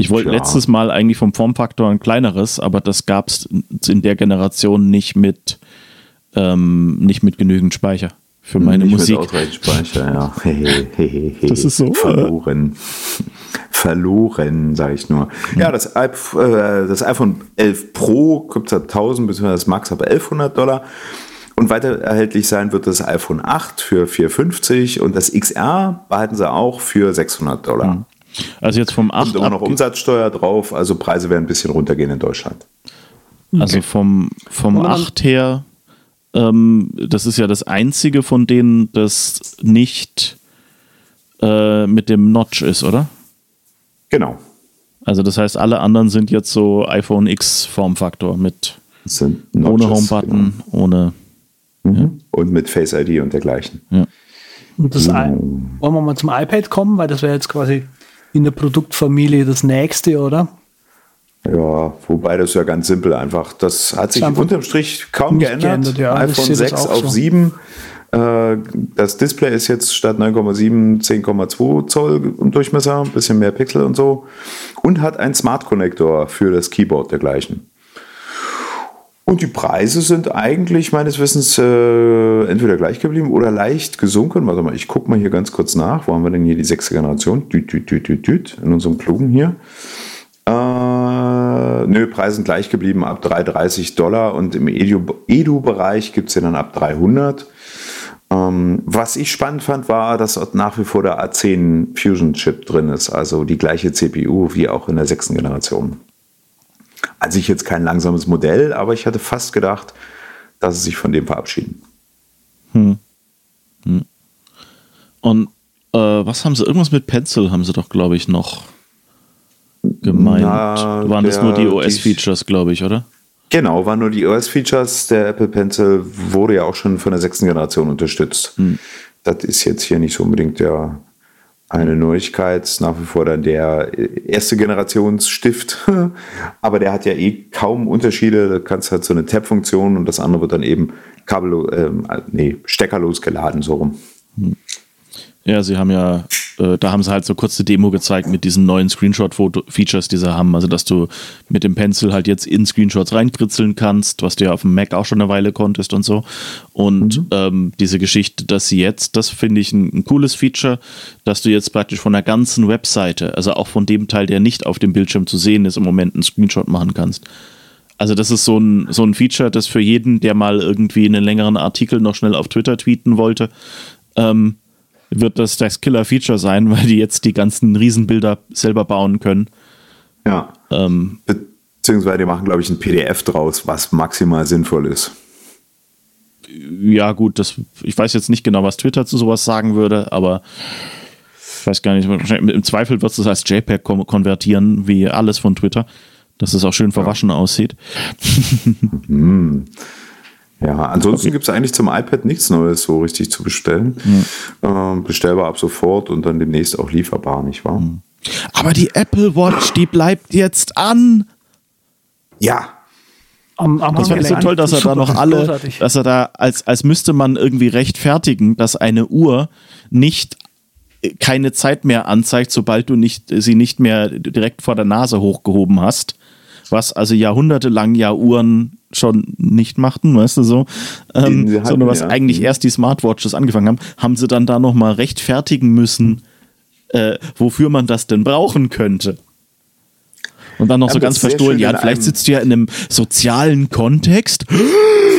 Ich wollte letztes Mal eigentlich vom Formfaktor ein kleineres, aber das gab es in der Generation nicht mit, ähm, nicht mit genügend Speicher für meine nicht Musik. Mit Speicher, ja. das ist so. Äh, Verloren. Verloren, sage ich nur. Ja, ja das, äh, das, iPhone 11 Pro es ab 1000 bzw. das Max ab 1100 Dollar. Und weiter erhältlich sein wird das iPhone 8 für 450 und das XR behalten sie auch für 600 Dollar. Mhm. Also jetzt vom 8 Und immer noch Umsatzsteuer drauf, also Preise werden ein bisschen runtergehen in Deutschland. Also vom, vom 8 her, ähm, das ist ja das einzige von denen, das nicht äh, mit dem Notch ist, oder? Genau. Also das heißt, alle anderen sind jetzt so iPhone X Formfaktor mit ohne Home-Button, genau. ohne mhm. ja. und mit Face ID und dergleichen. Ja. Und das mhm. wollen wir mal zum iPad kommen, weil das wäre jetzt quasi in der Produktfamilie das nächste, oder? Ja, wobei das ja ganz simpel einfach. Das hat sich unterm Strich kaum geändert. geändert ja. iPhone 6 auf so. 7. Äh, das Display ist jetzt statt 9,7 10,2 Zoll im Durchmesser, ein bisschen mehr Pixel und so. Und hat einen Smart Connector für das Keyboard dergleichen. Und die Preise sind eigentlich meines Wissens äh, entweder gleich geblieben oder leicht gesunken. Warte mal, ich gucke mal hier ganz kurz nach. Wo haben wir denn hier die sechste Generation? Düt, düt, düt, düt, düt, in unserem Klugen hier. Äh, nö, Preise sind gleich geblieben ab 330 Dollar und im Edu-Bereich gibt es ja dann ab 300. Ähm, was ich spannend fand, war, dass nach wie vor der A10 Fusion Chip drin ist, also die gleiche CPU wie auch in der sechsten Generation. Also ich jetzt kein langsames Modell, aber ich hatte fast gedacht, dass sie sich von dem verabschieden. Hm. Hm. Und äh, was haben sie? Irgendwas mit Pencil haben sie doch, glaube ich, noch gemeint. Na, waren der, das nur die OS-Features, glaube ich, oder? Genau, waren nur die OS-Features. Der Apple Pencil wurde ja auch schon von der sechsten Generation unterstützt. Hm. Das ist jetzt hier nicht so unbedingt der eine Neuigkeit, nach wie vor dann der erste Generationsstift, aber der hat ja eh kaum Unterschiede. Da kannst halt so eine Tab-Funktion und das andere wird dann eben kabellos, äh, nee, steckerlos geladen, so rum. Ja, sie haben ja, äh, da haben sie halt so kurze Demo gezeigt mit diesen neuen Screenshot-Features, die sie haben. Also, dass du mit dem Pencil halt jetzt in Screenshots reinkritzeln kannst, was du ja auf dem Mac auch schon eine Weile konntest und so. Und mhm. ähm, diese Geschichte, dass sie jetzt, das finde ich ein, ein, cooles Feature, dass du jetzt praktisch von der ganzen Webseite, also auch von dem Teil, der nicht auf dem Bildschirm zu sehen ist, im Moment einen Screenshot machen kannst. Also das ist so ein, so ein Feature, das für jeden, der mal irgendwie einen längeren Artikel noch schnell auf Twitter tweeten wollte, ähm, wird das das Killer-Feature sein, weil die jetzt die ganzen Riesenbilder selber bauen können. Ja. Ähm, Beziehungsweise die machen, glaube ich, ein PDF draus, was maximal sinnvoll ist. Ja, gut, das, ich weiß jetzt nicht genau, was Twitter zu sowas sagen würde, aber ich weiß gar nicht, im Zweifel wird es als JPEG konvertieren, wie alles von Twitter, dass es auch schön verwaschen ja. aussieht. hm. Ja, ansonsten gibt es eigentlich zum iPad nichts Neues so richtig zu bestellen. Mhm. Ähm, bestellbar ab sofort und dann demnächst auch lieferbar, nicht wahr? Mhm. Aber die Apple Watch, die bleibt jetzt an. Ja. Am, am das fand ich so toll, dass er da noch alle, großartig. dass er da, als, als müsste man irgendwie rechtfertigen, dass eine Uhr nicht keine Zeit mehr anzeigt, sobald du nicht, sie nicht mehr direkt vor der Nase hochgehoben hast. Was also jahrhundertelang ja Uhren schon nicht machten, weißt du so, ähm, sondern was ja. eigentlich erst die Smartwatches angefangen haben, haben sie dann da nochmal rechtfertigen müssen, äh, wofür man das denn brauchen könnte. Und dann noch ja, so ganz verstohlen, ja, vielleicht sitzt du ja in einem sozialen Kontext,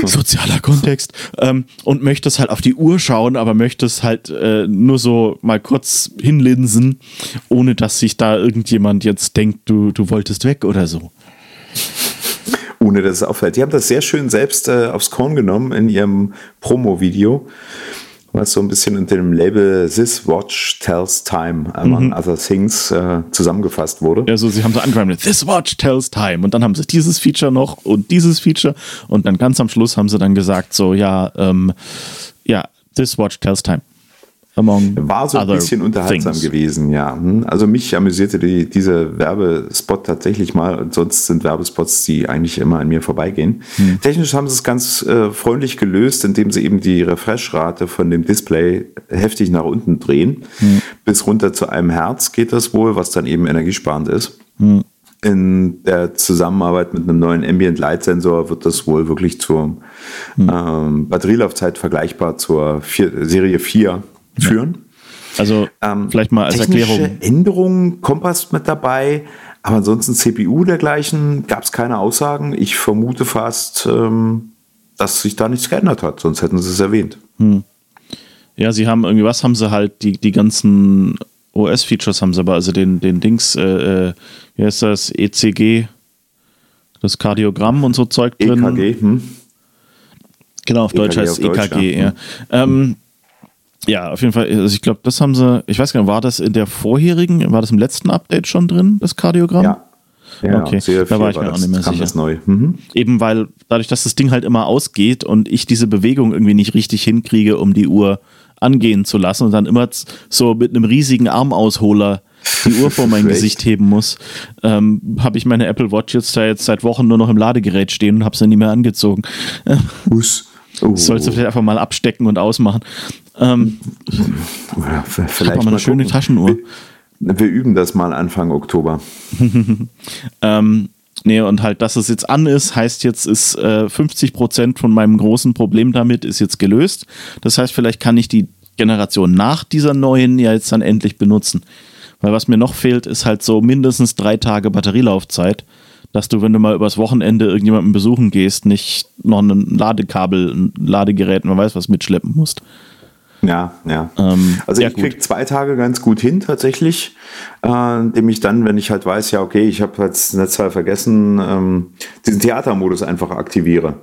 sozialer Kontext, ähm, und möchtest halt auf die Uhr schauen, aber möchtest halt äh, nur so mal kurz hinlinsen, ohne dass sich da irgendjemand jetzt denkt, du, du wolltest weg oder so ohne dass es auffällt. Die haben das sehr schön selbst äh, aufs Korn genommen in ihrem Promo-Video, was so ein bisschen unter dem Label This Watch Tells Time, among mhm. other things, äh, zusammengefasst wurde. Also sie haben so angefangen mit This Watch Tells Time und dann haben sie dieses Feature noch und dieses Feature und dann ganz am Schluss haben sie dann gesagt so, ja, ähm, ja, This Watch Tells Time. War so ein bisschen unterhaltsam things. gewesen, ja. Hm. Also mich amüsierte die, dieser Werbespot tatsächlich mal. Sonst sind Werbespots, die eigentlich immer an mir vorbeigehen. Hm. Technisch haben sie es ganz äh, freundlich gelöst, indem sie eben die Refresh-Rate von dem Display heftig nach unten drehen. Hm. Bis runter zu einem Herz geht das wohl, was dann eben energiesparend ist. Hm. In der Zusammenarbeit mit einem neuen Ambient Light Sensor wird das wohl wirklich zur hm. ähm, Batterielaufzeit vergleichbar zur vier, Serie 4 führen. Also ähm, vielleicht mal als Erklärung. Änderungen, Kompass mit dabei, aber ansonsten CPU dergleichen gab es keine Aussagen. Ich vermute fast, ähm, dass sich da nichts geändert hat, sonst hätten sie es erwähnt. Hm. Ja, sie haben irgendwie, was haben sie halt, die, die ganzen OS-Features haben sie aber, also den, den Dings, äh, äh wie heißt das, ECG, das Kardiogramm und so Zeug drin. EKG, hm. Genau, auf EKG Deutsch heißt es EKG, ja. ja. Ähm, ja, auf jeden Fall. Also ich glaube, das haben sie, ich weiß gar nicht, war das in der vorherigen, war das im letzten Update schon drin, das Kardiogramm? Ja. Ja, okay, da war ich mir auch nicht mehr sicher. Das neu. Mhm. Eben weil dadurch, dass das Ding halt immer ausgeht und ich diese Bewegung irgendwie nicht richtig hinkriege, um die Uhr angehen zu lassen und dann immer so mit einem riesigen Armausholer die Uhr vor mein Gesicht heben muss, ähm, habe ich meine Apple Watch jetzt da jetzt seit Wochen nur noch im Ladegerät stehen und habe sie nie mehr angezogen. Oh. Sollst du vielleicht einfach mal abstecken und ausmachen. Ähm, ja, vielleicht mal eine schöne. Taschenuhr. Wir, wir, üben das mal Anfang Oktober. ähm, nee, und halt, dass es jetzt an ist, heißt jetzt, ist äh, 50 Prozent von meinem großen Problem damit ist jetzt gelöst. Das heißt, vielleicht kann ich die Generation nach dieser neuen ja jetzt dann endlich benutzen. Weil was mir noch fehlt, ist halt so mindestens drei Tage Batterielaufzeit dass du, wenn du mal übers Wochenende irgendjemanden besuchen gehst, nicht noch ein Ladekabel, ein Ladegerät, man weiß was mitschleppen musst. Ja, ja. Ähm, also ich krieg zwei Tage ganz gut hin tatsächlich, äh, indem ich dann, wenn ich halt weiß, ja okay, ich habe jetzt Netzteil vergessen, ähm, diesen Theatermodus einfach aktiviere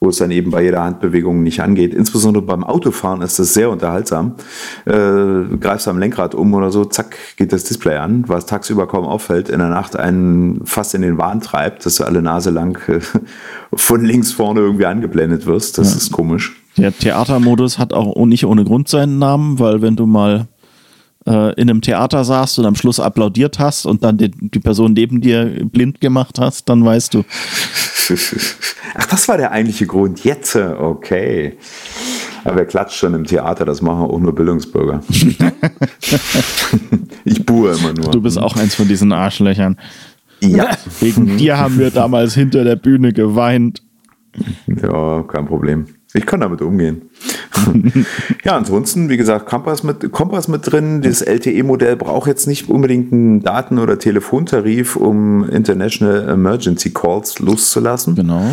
wo es dann eben bei jeder Handbewegung nicht angeht. Insbesondere beim Autofahren ist das sehr unterhaltsam. Äh, greifst am Lenkrad um oder so, zack, geht das Display an, was tagsüber kaum auffällt, in der Nacht einen fast in den Wahn treibt, dass du alle Nase lang äh, von links vorne irgendwie angeblendet wirst. Das ja. ist komisch. Der Theatermodus hat auch nicht ohne Grund seinen Namen, weil wenn du mal äh, in einem Theater saßt und am Schluss applaudiert hast und dann die, die Person neben dir blind gemacht hast, dann weißt du. Ach, das war der eigentliche Grund. Jetzt, okay. Aber wer klatscht schon im Theater? Das machen auch nur Bildungsbürger. ich buhe immer nur. Du bist auch eins von diesen Arschlöchern. Ja. Wegen dir haben wir damals hinter der Bühne geweint. Ja, kein Problem. Ich kann damit umgehen. ja, ansonsten, wie gesagt, Kompass mit, Kompass mit drin. Das LTE-Modell braucht jetzt nicht unbedingt einen Daten- oder Telefontarif, um International Emergency Calls loszulassen. Genau.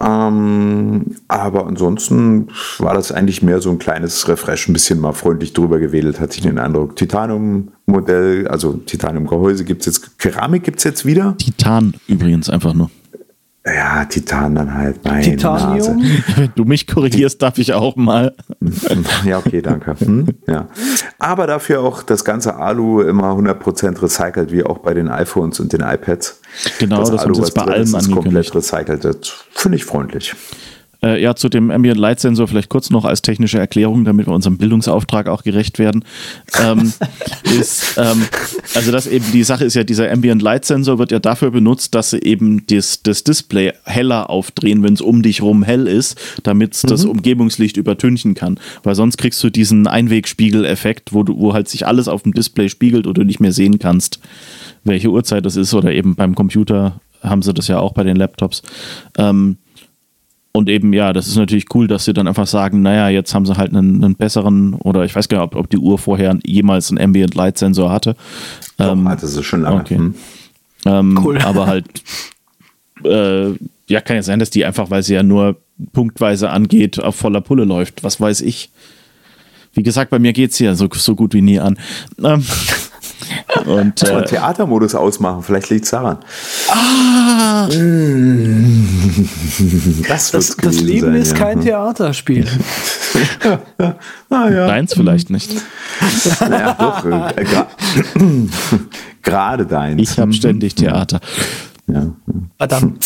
Ähm, aber ansonsten war das eigentlich mehr so ein kleines Refresh, ein bisschen mal freundlich drüber gewedelt, hatte ich den Eindruck. Titanium-Modell, also Titanium-Gehäuse gibt es jetzt, Keramik gibt es jetzt wieder. Titan übrigens einfach nur. Ja, Titan dann halt. Meine Titanium? Nase. Wenn du mich korrigierst, darf ich auch mal. ja, okay, danke. Hm, ja. Aber dafür auch das ganze Alu immer 100% recycelt, wie auch bei den iPhones und den iPads. Genau, das, das Alu, haben sie bei allem angekündigt. komplett recycelt. Das finde ich freundlich. Äh, ja, zu dem Ambient Light Sensor vielleicht kurz noch als technische Erklärung, damit wir unserem Bildungsauftrag auch gerecht werden. Ähm, ist, ähm, also das eben, die Sache ist ja, dieser Ambient Light Sensor wird ja dafür benutzt, dass sie eben das, das Display heller aufdrehen, wenn es um dich rum hell ist, damit es mhm. das Umgebungslicht übertünchen kann. Weil sonst kriegst du diesen Einwegspiegeleffekt, wo du, wo halt sich alles auf dem Display spiegelt oder du nicht mehr sehen kannst, welche Uhrzeit das ist oder eben beim Computer haben sie das ja auch bei den Laptops. Ähm, und eben, ja, das ist natürlich cool, dass sie dann einfach sagen, naja, jetzt haben sie halt einen, einen besseren, oder ich weiß gar nicht, ob, ob, die Uhr vorher jemals einen Ambient Light Sensor hatte. Doch, ähm, hatte sie schon lange. Okay. Hm. Ähm, cool. Aber halt, äh, ja, kann ja sein, dass die einfach, weil sie ja nur punktweise angeht, auf voller Pulle läuft. Was weiß ich. Wie gesagt, bei mir geht es ja so, so gut wie nie an. Ähm, und, äh, Theatermodus ausmachen, vielleicht liegt es daran. Ah! Das, das, das Leben sein, ist ja. kein Theaterspiel. ah, ja. Deins vielleicht nicht. Naja, doch. Äh, Gerade deins. Ich habe ständig Theater. Ja. Verdammt.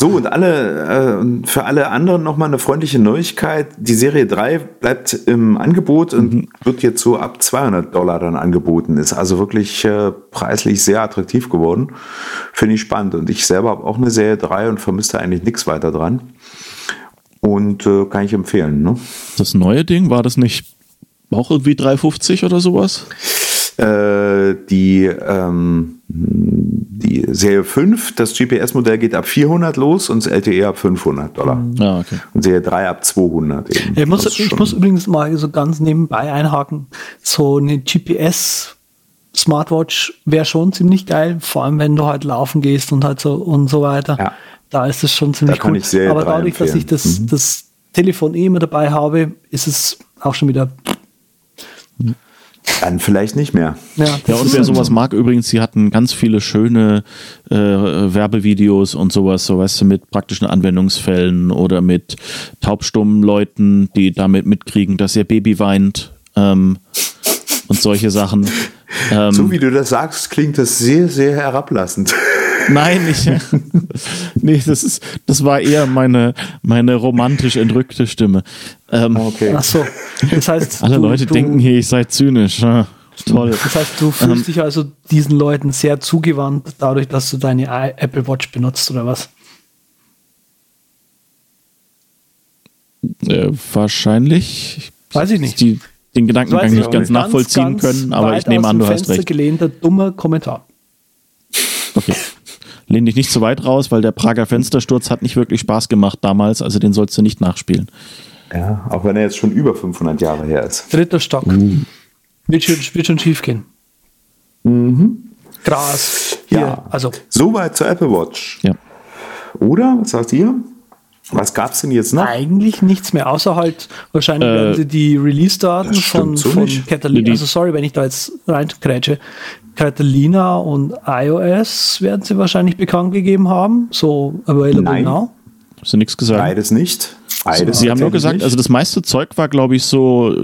So, und alle, äh, für alle anderen nochmal eine freundliche Neuigkeit. Die Serie 3 bleibt im Angebot und mhm. wird jetzt so ab 200 Dollar dann angeboten. Ist also wirklich äh, preislich sehr attraktiv geworden. Finde ich spannend. Und ich selber habe auch eine Serie 3 und vermisste eigentlich nichts weiter dran. Und äh, kann ich empfehlen. Ne? Das neue Ding, war das nicht auch irgendwie 350 oder sowas? Äh, die, ähm, die Serie 5, das GPS-Modell geht ab 400 los und das LTE ab 500 Dollar. Ja, ah, okay. Und Serie 3 ab 200 eben. Ich muss, ich muss übrigens mal so ganz nebenbei einhaken. So eine GPS- Smartwatch wäre schon ziemlich geil, vor allem wenn du halt laufen gehst und halt so und so weiter. Ja. Da ist es schon ziemlich cool. Aber dadurch, dass ich das, mhm. das Telefon eh immer dabei habe, ist es auch schon wieder dann vielleicht nicht mehr. Ja, ja und wer sowas mag, übrigens, sie hatten ganz viele schöne äh, Werbevideos und sowas, so weißt du, mit praktischen Anwendungsfällen oder mit taubstummen Leuten, die damit mitkriegen, dass ihr Baby weint ähm, und solche Sachen. Ähm, so wie du das sagst, klingt das sehr, sehr herablassend. Nein, nicht. nee, das ist, das war eher meine, meine romantisch entrückte Stimme. Ähm, okay. Ach so. Das heißt, alle du, Leute du, denken hier, ich sei zynisch. Ja, toll. Das heißt, du fühlst ähm, dich also diesen Leuten sehr zugewandt, dadurch, dass du deine Apple Watch benutzt, oder was? Äh, wahrscheinlich. Weiß ich nicht. Die, den Gedankengang nicht ganz nachvollziehen ganz, können, aber ich nehme an, du hast recht. gelehnter, dummer Kommentar. Okay lehn dich nicht zu weit raus, weil der Prager Fenstersturz hat nicht wirklich Spaß gemacht damals, also den sollst du nicht nachspielen. Ja, auch wenn er jetzt schon über 500 Jahre her ist. Dritter Stock. Mhm. Wird, schon, wird schon schief gehen. Mhm. Gras. Hier, ja, also. Soweit zur Apple Watch. Ja. Oder? Was sagt ihr? Was gab es denn jetzt noch? Eigentlich nichts mehr, außer halt wahrscheinlich äh, werden sie die Release-Daten von, so von Catalina, also sorry, wenn ich da jetzt reinkrätsche, Catalina und iOS werden sie wahrscheinlich bekannt gegeben haben, so available Nein. now. Hast du nichts gesagt? Beides nicht. Beides Sie haben nur gesagt, nicht. also das meiste Zeug war, glaube ich, so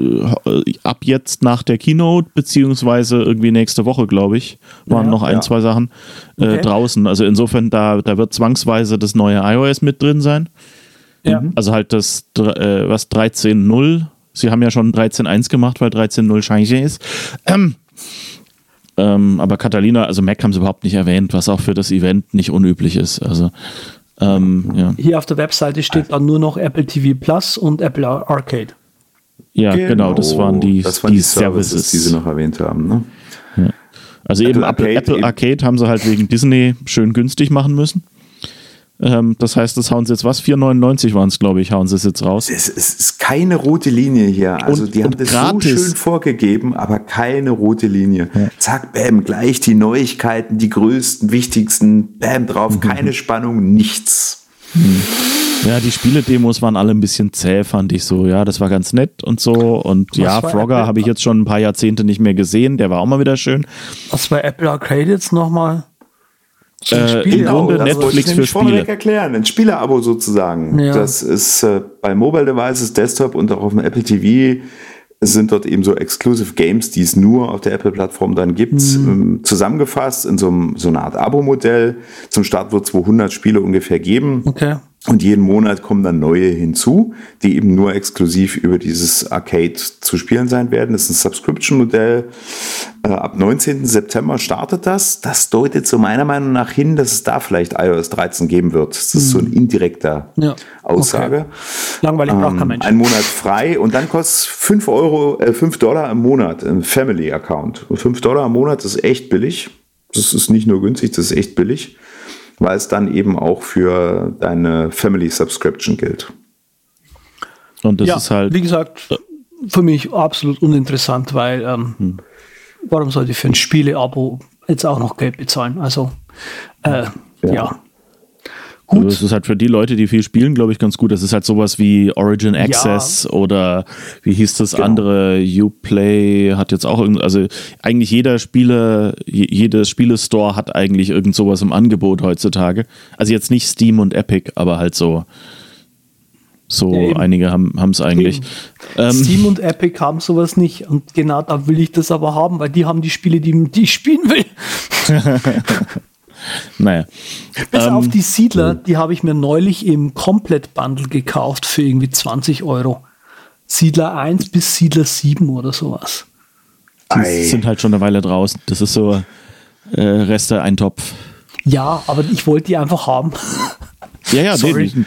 äh, ab jetzt nach der Keynote, beziehungsweise irgendwie nächste Woche, glaube ich, waren ja, noch ein, ja. zwei Sachen äh, okay. draußen. Also insofern, da, da wird zwangsweise das neue iOS mit drin sein. Ja. Mhm. Also halt das, äh, was 13.0. Sie haben ja schon 13.1 gemacht, weil 13.0 scheiße ist. Ähm, ähm, aber Catalina, also Mac haben sie überhaupt nicht erwähnt, was auch für das Event nicht unüblich ist. Also ähm, ja. Hier auf der Webseite steht dann nur noch Apple TV Plus und Apple Arcade. Ja, genau, genau das waren die, das waren die, die Services, Services, die sie noch erwähnt haben. Ne? Ja. Also Apple eben Arcade, Apple Arcade haben sie halt wegen Disney schön günstig machen müssen. Ähm, das heißt, das hauen sie jetzt was? 4,99 waren es, glaube ich, hauen sie es jetzt raus. Es, es, ist keine rote Linie hier. Also und, die haben das gratis. so schön vorgegeben, aber keine rote Linie. Ja. Zack, bam, gleich die Neuigkeiten, die größten, wichtigsten, bam, drauf, mhm. keine Spannung, nichts. Mhm. Ja, die Spiele-Demos waren alle ein bisschen zäh, fand ich so. Ja, das war ganz nett und so. Und Was ja, Frogger habe ich jetzt schon ein paar Jahrzehnte nicht mehr gesehen. Der war auch mal wieder schön. Was war Apple Arcade jetzt nochmal? Äh, Im Grunde das Netflix für Spiele. erklären, ein Spieleabo sozusagen. Ja. Das ist äh, bei Mobile Devices, Desktop und auch auf dem Apple TV sind dort eben so Exclusive Games, die es nur auf der Apple-Plattform dann gibt, mhm. ähm, zusammengefasst in so, einem, so einer Art Abo-Modell. Zum Start wird 200 Spiele ungefähr geben. Okay. Und jeden Monat kommen dann neue hinzu, die eben nur exklusiv über dieses Arcade zu spielen sein werden. Das ist ein Subscription-Modell. Äh, ab 19. September startet das. Das deutet so meiner Meinung nach hin, dass es da vielleicht iOS 13 geben wird. Das ist so ein hm. indirekter ja. Aussage. Okay. Langweilig braucht kein ähm, Mensch. Ein Monat frei und dann kostet es 5 Euro, äh, 5 Dollar im Monat im Family-Account. 5 Dollar im Monat ist echt billig. Das ist nicht nur günstig, das ist echt billig weil es dann eben auch für deine Family Subscription gilt. Und das ja, ist halt. Wie gesagt, für mich absolut uninteressant, weil ähm, hm. warum sollte ich für ein Spiele-Abo jetzt auch noch Geld bezahlen? Also, äh, ja. ja. Gut. Also das ist halt für die Leute, die viel spielen, glaube ich, ganz gut. Das ist halt sowas wie Origin Access ja. oder wie hieß das genau. andere? Uplay hat jetzt auch irgend, also eigentlich jeder Spieler, jedes Spielestore hat eigentlich irgend sowas im Angebot heutzutage. Also jetzt nicht Steam und Epic, aber halt so. So ja, einige haben es eigentlich. Ähm, Steam und Epic haben sowas nicht. Und genau da will ich das aber haben, weil die haben die Spiele, die, die ich spielen will. Naja. Bis ähm, auf die Siedler, die habe ich mir neulich im Komplett-Bundle gekauft für irgendwie 20 Euro. Siedler 1 bis Siedler 7 oder sowas. Die sind halt schon eine Weile draußen. Das ist so äh, Reste, ein Topf. Ja, aber ich wollte die einfach haben. Ja, ja, Sorry. Nee,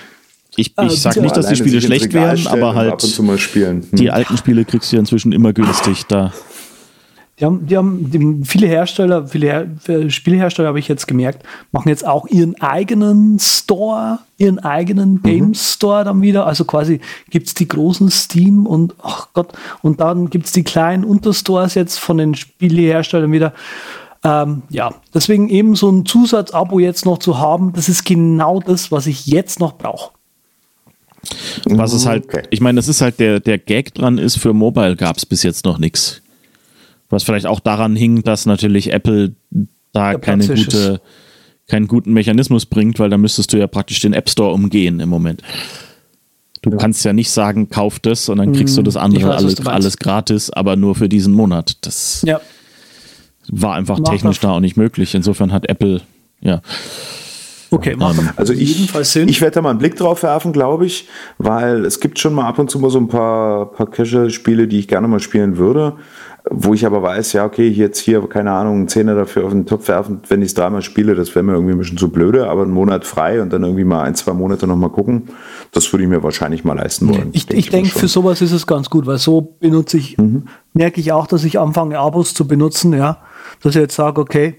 ich, ich äh, sag nicht, dass die Spiele schlecht wären, aber halt hm. die alten Spiele kriegst du ja inzwischen immer günstig da. Die haben, die haben die, viele Hersteller, viele Her Spielhersteller habe ich jetzt gemerkt, machen jetzt auch ihren eigenen Store, ihren eigenen mhm. Game Store dann wieder. Also quasi gibt es die großen Steam und ach Gott, und dann gibt es die kleinen Unterstores jetzt von den Spieleherstellern wieder. Ähm, ja, deswegen eben so ein Zusatzabo jetzt noch zu haben, das ist genau das, was ich jetzt noch brauche. Was es halt, okay. ich meine, das ist halt der, der Gag dran ist, für Mobile gab es bis jetzt noch nichts. Was vielleicht auch daran hing, dass natürlich Apple da keine gute, keinen guten Mechanismus bringt, weil da müsstest du ja praktisch den App Store umgehen im Moment. Du ja. kannst ja nicht sagen, kauf das und dann kriegst du mhm. das andere weiß, alles, alles, gratis, aber nur für diesen Monat. Das ja. war einfach Mach technisch das. da auch nicht möglich. Insofern hat Apple, ja. Okay, macht ähm, also ich, ich werde da mal einen Blick drauf werfen, glaube ich, weil es gibt schon mal ab und zu mal so ein paar, paar Casual-Spiele, die ich gerne mal spielen würde wo ich aber weiß, ja, okay, jetzt hier, keine Ahnung, einen Zehner dafür auf den Topf werfen, wenn ich es dreimal spiele, das wäre mir irgendwie ein bisschen zu blöde, aber einen Monat frei und dann irgendwie mal ein, zwei Monate nochmal gucken, das würde ich mir wahrscheinlich mal leisten wollen. Ich, ich denke, für sowas ist es ganz gut, weil so benutze ich, mhm. merke ich auch, dass ich anfange, Abos zu benutzen, ja, dass ich jetzt sage, okay,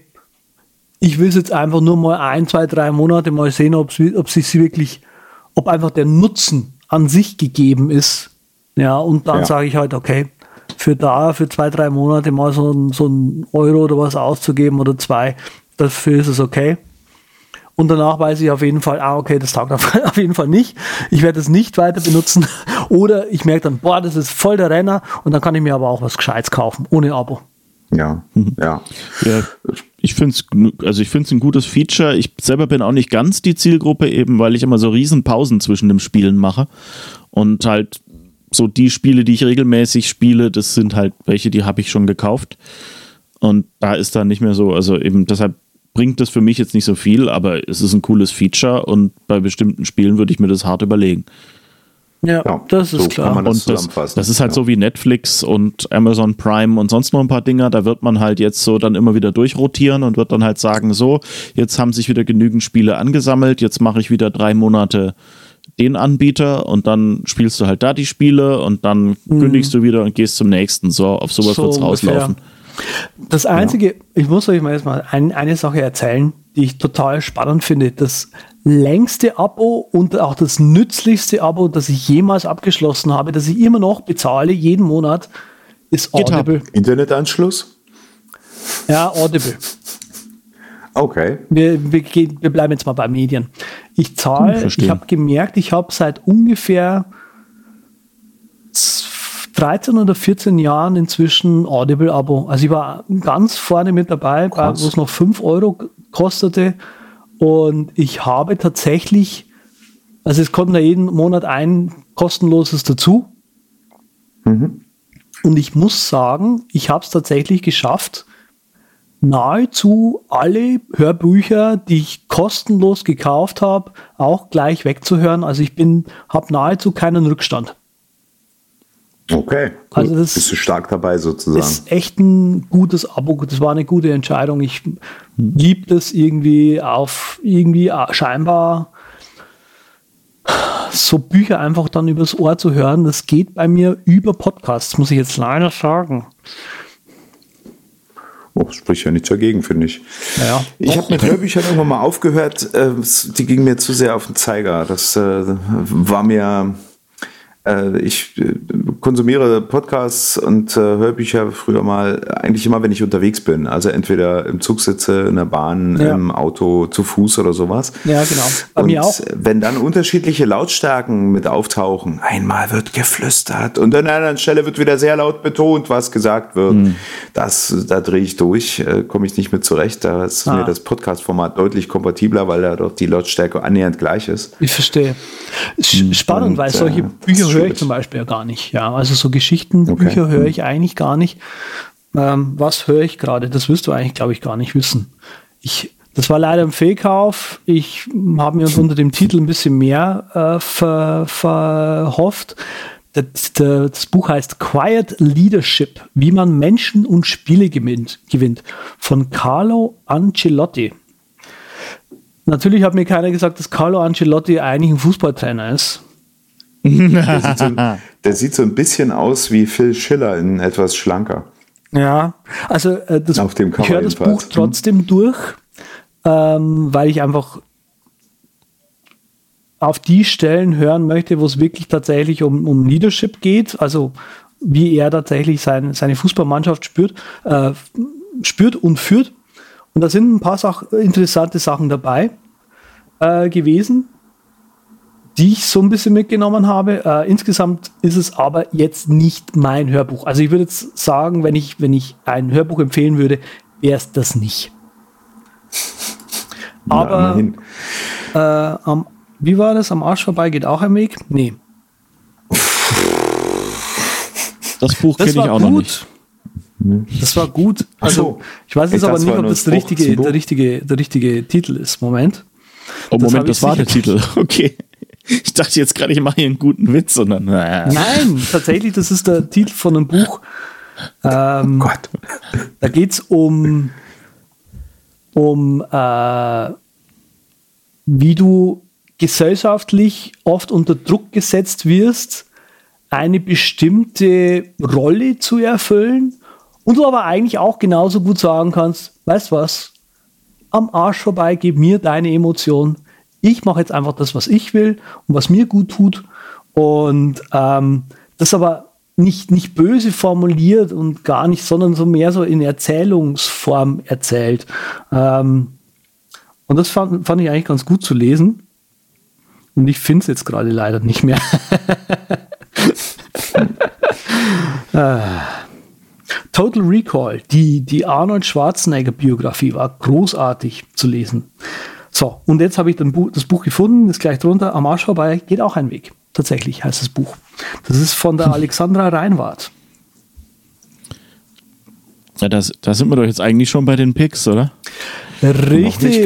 ich will es jetzt einfach nur mal ein, zwei, drei Monate mal sehen, ob es wirklich, ob einfach der Nutzen an sich gegeben ist, ja, und dann ja. sage ich halt, okay, für da, für zwei, drei Monate mal so, so ein Euro oder was auszugeben oder zwei, dafür ist es okay. Und danach weiß ich auf jeden Fall, ah, okay, das taugt auf, jeden Fall nicht. Ich werde es nicht weiter benutzen. Oder ich merke dann, boah, das ist voll der Renner. Und dann kann ich mir aber auch was Gescheites kaufen, ohne Abo. Ja, mhm. ja. ja ich finde es also ich finde es ein gutes Feature. Ich selber bin auch nicht ganz die Zielgruppe, eben weil ich immer so riesen Pausen zwischen dem Spielen mache und halt so die Spiele, die ich regelmäßig spiele, das sind halt welche, die habe ich schon gekauft. Und da ist dann nicht mehr so, also eben deshalb bringt das für mich jetzt nicht so viel, aber es ist ein cooles Feature und bei bestimmten Spielen würde ich mir das hart überlegen. Ja, ja das ist so klar. Das und das, das, ist halt ja. so wie Netflix und Amazon Prime und sonst noch ein paar Dinger. Da wird man halt jetzt so dann immer wieder durchrotieren und wird dann halt sagen, so, jetzt haben sich wieder genügend Spiele angesammelt, jetzt mache ich wieder drei Monate den Anbieter und dann spielst du halt da die Spiele und dann mhm. kündigst du wieder und gehst zum nächsten. So, auf sowas so wird es rauslaufen. Das Einzige, ja. ich muss euch mal jetzt mal ein, eine Sache erzählen, die ich total spannend finde. Das längste Abo und auch das nützlichste Abo, das ich jemals abgeschlossen habe, das ich immer noch bezahle, jeden Monat, ist Audible. Internetanschluss? Ja, Audible. Okay. Wir, wir, wir bleiben jetzt mal bei Medien. Ich zahle, ich habe gemerkt, ich habe seit ungefähr 13 oder 14 Jahren inzwischen Audible-Abo. Also ich war ganz vorne mit dabei, wo es noch 5 Euro kostete. Und ich habe tatsächlich, also es kommt ja jeden Monat ein kostenloses dazu. Mhm. Und ich muss sagen, ich habe es tatsächlich geschafft, nahezu alle Hörbücher, die ich kostenlos gekauft habe, auch gleich wegzuhören. Also ich bin, habe nahezu keinen Rückstand. Okay, cool. also das bist du stark dabei sozusagen. Ist echt ein gutes Abo. Das war eine gute Entscheidung. Ich liebe das irgendwie auf irgendwie scheinbar so Bücher einfach dann übers Ohr zu hören. Das geht bei mir über Podcasts, muss ich jetzt leider sagen. Oh, spricht ja nichts dagegen, finde ich. Ja, ich habe mit Hörbüchern irgendwann mal aufgehört. Äh, die gingen mir zu sehr auf den Zeiger. Das äh, war mir ich äh, konsumiere Podcasts und äh, Hörbücher früher mal eigentlich immer, wenn ich unterwegs bin. Also entweder im Zug sitze, in der Bahn, ja. im Auto, zu Fuß oder sowas. Ja, genau. Bei und mir auch. Wenn dann unterschiedliche Lautstärken mit auftauchen, einmal wird geflüstert und an einer anderen Stelle wird wieder sehr laut betont, was gesagt wird. Mhm. Das, da drehe ich durch, komme ich nicht mehr zurecht. Da ist ah. mir das Podcast-Format deutlich kompatibler, weil da doch die Lautstärke annähernd gleich ist. Ich verstehe. Spannend, und, weil solche Bücher höre ich zum Beispiel ja gar nicht. Ja, also so Geschichtenbücher okay. höre ich eigentlich gar nicht. Ähm, was höre ich gerade? Das wirst du eigentlich, glaube ich, gar nicht wissen. Ich, das war leider ein Fehlkauf. Ich habe mir unter dem Titel ein bisschen mehr äh, ver, verhofft. Das, das, Buch heißt Quiet Leadership, wie man Menschen und Spiele gewinnt, gewinnt von Carlo Ancelotti. Natürlich hat mir keiner gesagt, dass Carlo Ancelotti eigentlich ein Fußballtrainer ist. Der sieht, so, der sieht so ein bisschen aus wie Phil Schiller in etwas schlanker. Ja, also äh, das, Auf dem ich höre das Buch trotzdem durch, ähm, weil ich einfach auf die Stellen hören möchte, wo es wirklich tatsächlich um, um Leadership geht, also wie er tatsächlich sein, seine Fußballmannschaft spürt, äh, spürt und führt. Und da sind ein paar Sach interessante Sachen dabei äh, gewesen die ich so ein bisschen mitgenommen habe. Äh, insgesamt ist es aber jetzt nicht mein Hörbuch. Also ich würde jetzt sagen, wenn ich, wenn ich ein Hörbuch empfehlen würde, wäre es das nicht. Aber äh, am, wie war das? Am Arsch vorbei geht auch ein Weg? Nee. Das Buch kenne ich auch gut. noch nicht. Das war gut. Also, ich weiß jetzt aber nicht, ob das der richtige, der, richtige, der richtige Titel ist. Moment. Oh, Moment, das, das war der Titel. Okay. Ich dachte jetzt gerade, ich mache hier einen guten Witz, sondern. Äh. Nein, tatsächlich, das ist der Titel von einem Buch. Ähm, oh Gott. Da geht es um, um äh, wie du gesellschaftlich oft unter Druck gesetzt wirst, eine bestimmte Rolle zu erfüllen und du aber eigentlich auch genauso gut sagen kannst, weißt was, am Arsch vorbei, gib mir deine Emotion, ich mache jetzt einfach das, was ich will und was mir gut tut. Und ähm, das aber nicht, nicht böse formuliert und gar nicht, sondern so mehr so in Erzählungsform erzählt. Ähm, und das fand, fand ich eigentlich ganz gut zu lesen. Und ich finde es jetzt gerade leider nicht mehr. Ah. Total Recall, die, die Arnold Schwarzenegger-Biografie war großartig zu lesen. So, und jetzt habe ich dann das Buch gefunden, ist gleich drunter, am Arsch vorbei, geht auch ein Weg. Tatsächlich heißt das Buch. Das ist von der Alexandra Reinwart. Ja, das, da sind wir doch jetzt eigentlich schon bei den Picks, oder? Richtig.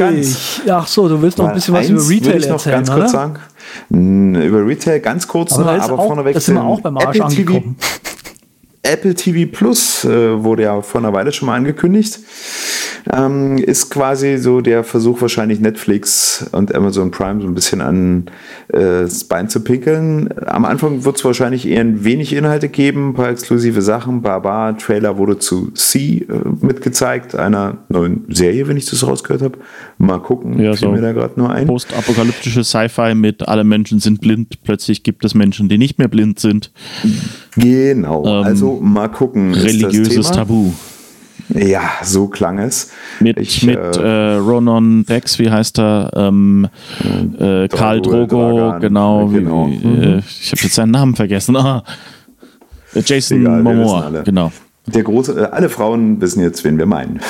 Ach so, du willst noch ein bisschen was über Retail ich noch erzählen, ganz oder? kurz sagen. Über Retail ganz kurz, aber, noch, aber auch, vorneweg. Das sind wir auch beim Arsch Apple angekommen. TV, Apple TV Plus äh, wurde ja vor einer Weile schon mal angekündigt ähm, ist quasi so der Versuch, wahrscheinlich Netflix und Amazon Prime so ein bisschen an äh, das Bein zu pinkeln. Am Anfang wird es wahrscheinlich eher ein wenig Inhalte geben, ein paar exklusive Sachen. Baba, Trailer wurde zu C äh, mitgezeigt, einer neuen Serie, wenn ich das rausgehört habe. Mal gucken, ja, so mir da gerade nur ein. Postapokalyptische Sci-Fi mit alle Menschen sind blind. Plötzlich gibt es Menschen, die nicht mehr blind sind. Genau, ähm, also mal gucken. Religiöses Tabu. Ja, so klang es. Mit, ich, mit äh, äh, Ronan Dex, wie heißt er? Ähm, äh, Karl Drogo, Dragan, genau. genau. Wie, mhm. äh, ich habe jetzt seinen Namen vergessen. Ah, Jason Egal, Momoa, genau. Der große, äh, alle Frauen wissen jetzt, wen wir meinen.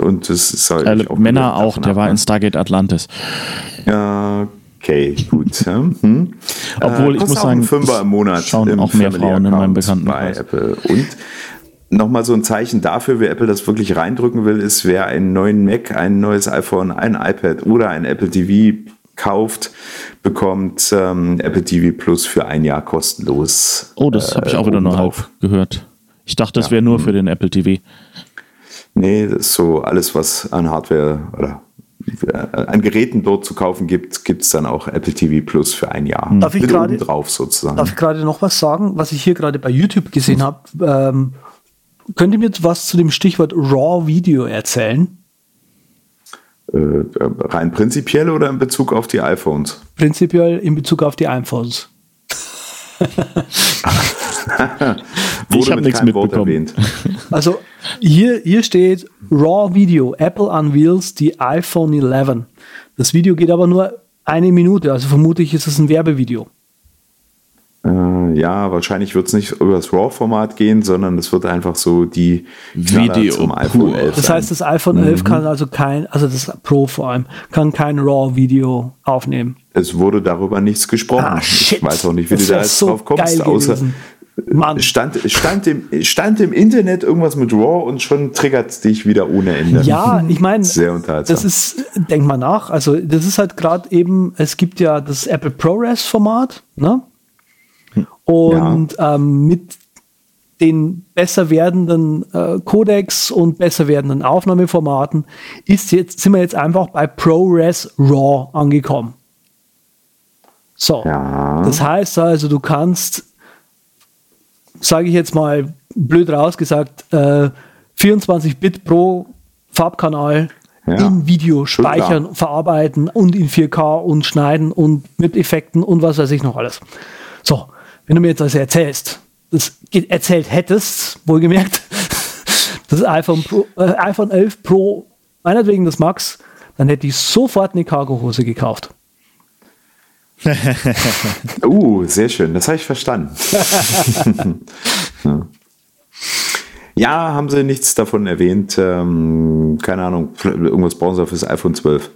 Und das ist halt alle auch Männer auch, der war in Stargate Atlantis. Ja, Okay, gut. Hm. Obwohl äh, ich muss sagen, Fünfer im Monat schauen auch mehr Frauen in meinem Bekanntenkreis. Bei Apple. Und nochmal so ein Zeichen dafür, wer Apple das wirklich reindrücken will, ist, wer einen neuen Mac, ein neues iPhone, ein iPad oder ein Apple TV kauft, bekommt ähm, Apple TV Plus für ein Jahr kostenlos. Oh, das äh, habe ich auch wieder nur halb gehört. Ich dachte, das ja. wäre nur für den Apple TV. Nee, das ist so alles, was an Hardware oder äh, an Geräten dort zu kaufen gibt, gibt es dann auch Apple TV Plus für ein Jahr. Darf ich gerade drauf sozusagen. Darf ich gerade noch was sagen, was ich hier gerade bei YouTube gesehen habe? Ähm, könnt ihr mir was zu dem Stichwort Raw Video erzählen? Äh, rein prinzipiell oder in Bezug auf die iPhones? Prinzipiell in Bezug auf die iPhones. ich habe nichts mitbekommen. Also hier, hier steht Raw Video. Apple unveils die iPhone 11. Das Video geht aber nur eine Minute, also vermutlich ist es ein Werbevideo. Äh, ja, wahrscheinlich wird es nicht über das RAW-Format gehen, sondern es wird einfach so die Video zum iPhone 11 Das heißt, das iPhone 11 mhm. kann also kein, also das Pro vor allem, kann kein RAW-Video aufnehmen. Es wurde darüber nichts gesprochen. Ah, shit. Ich weiß auch nicht, wie das du da jetzt so drauf kommst, außer Mann. Stand, stand, im, stand im Internet irgendwas mit RAW und schon triggert es dich wieder ohne Ende. Ja, ich meine, das ist, denk mal nach, also das ist halt gerade eben, es gibt ja das Apple ProRes-Format, ne? Und ja. ähm, mit den besser werdenden äh, Codecs und besser werdenden Aufnahmeformaten ist jetzt, sind wir jetzt einfach bei ProRes RAW angekommen. So. Ja. Das heißt also, du kannst, sage ich jetzt mal blöd rausgesagt, äh, 24 Bit pro Farbkanal ja. in Video speichern, verarbeiten und in 4K und schneiden und mit Effekten und was weiß ich noch alles. So, wenn du mir jetzt das erzählst, das erzählt hättest, wohlgemerkt, das iPhone, Pro, äh, iPhone 11 Pro, meinetwegen das Max, dann hätte ich sofort eine Cargohose gekauft. uh, sehr schön, das habe ich verstanden. ja. haben sie nichts davon erwähnt. Ähm, keine Ahnung, irgendwas brauchen sie fürs iPhone 12.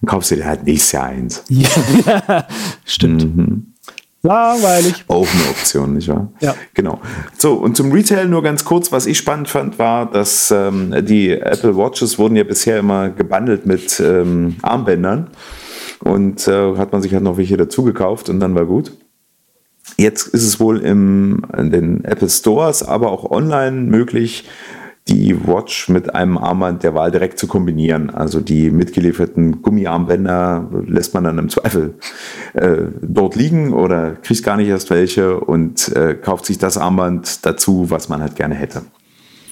Dann kaufst du dir halt nächstes Jahr eins. ja, stimmt. Mhm. Langweilig. Auch eine Option, nicht wahr? Ja. Genau. So, und zum Retail nur ganz kurz, was ich spannend fand, war, dass ähm, die Apple Watches wurden ja bisher immer gebundelt mit ähm, Armbändern. Und äh, hat man sich halt noch welche dazu gekauft und dann war gut. Jetzt ist es wohl im, in den Apple Stores, aber auch online möglich, die Watch mit einem Armband der Wahl direkt zu kombinieren. Also die mitgelieferten Gummiarmbänder lässt man dann im Zweifel äh, dort liegen oder kriegt gar nicht erst welche und äh, kauft sich das Armband dazu, was man halt gerne hätte.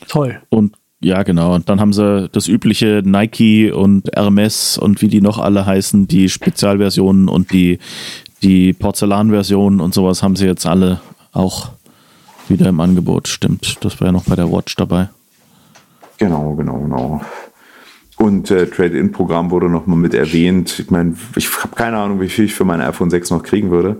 Toll. Und ja, genau. Und dann haben sie das übliche Nike und Hermes und wie die noch alle heißen, die Spezialversionen und die, die Porzellanversionen und sowas haben sie jetzt alle auch wieder im Angebot. Stimmt, das war ja noch bei der Watch dabei. Genau, genau, genau. Und äh, Trade-in-Programm wurde nochmal mit erwähnt. Ich meine, ich habe keine Ahnung, wie viel ich für mein iPhone 6 noch kriegen würde,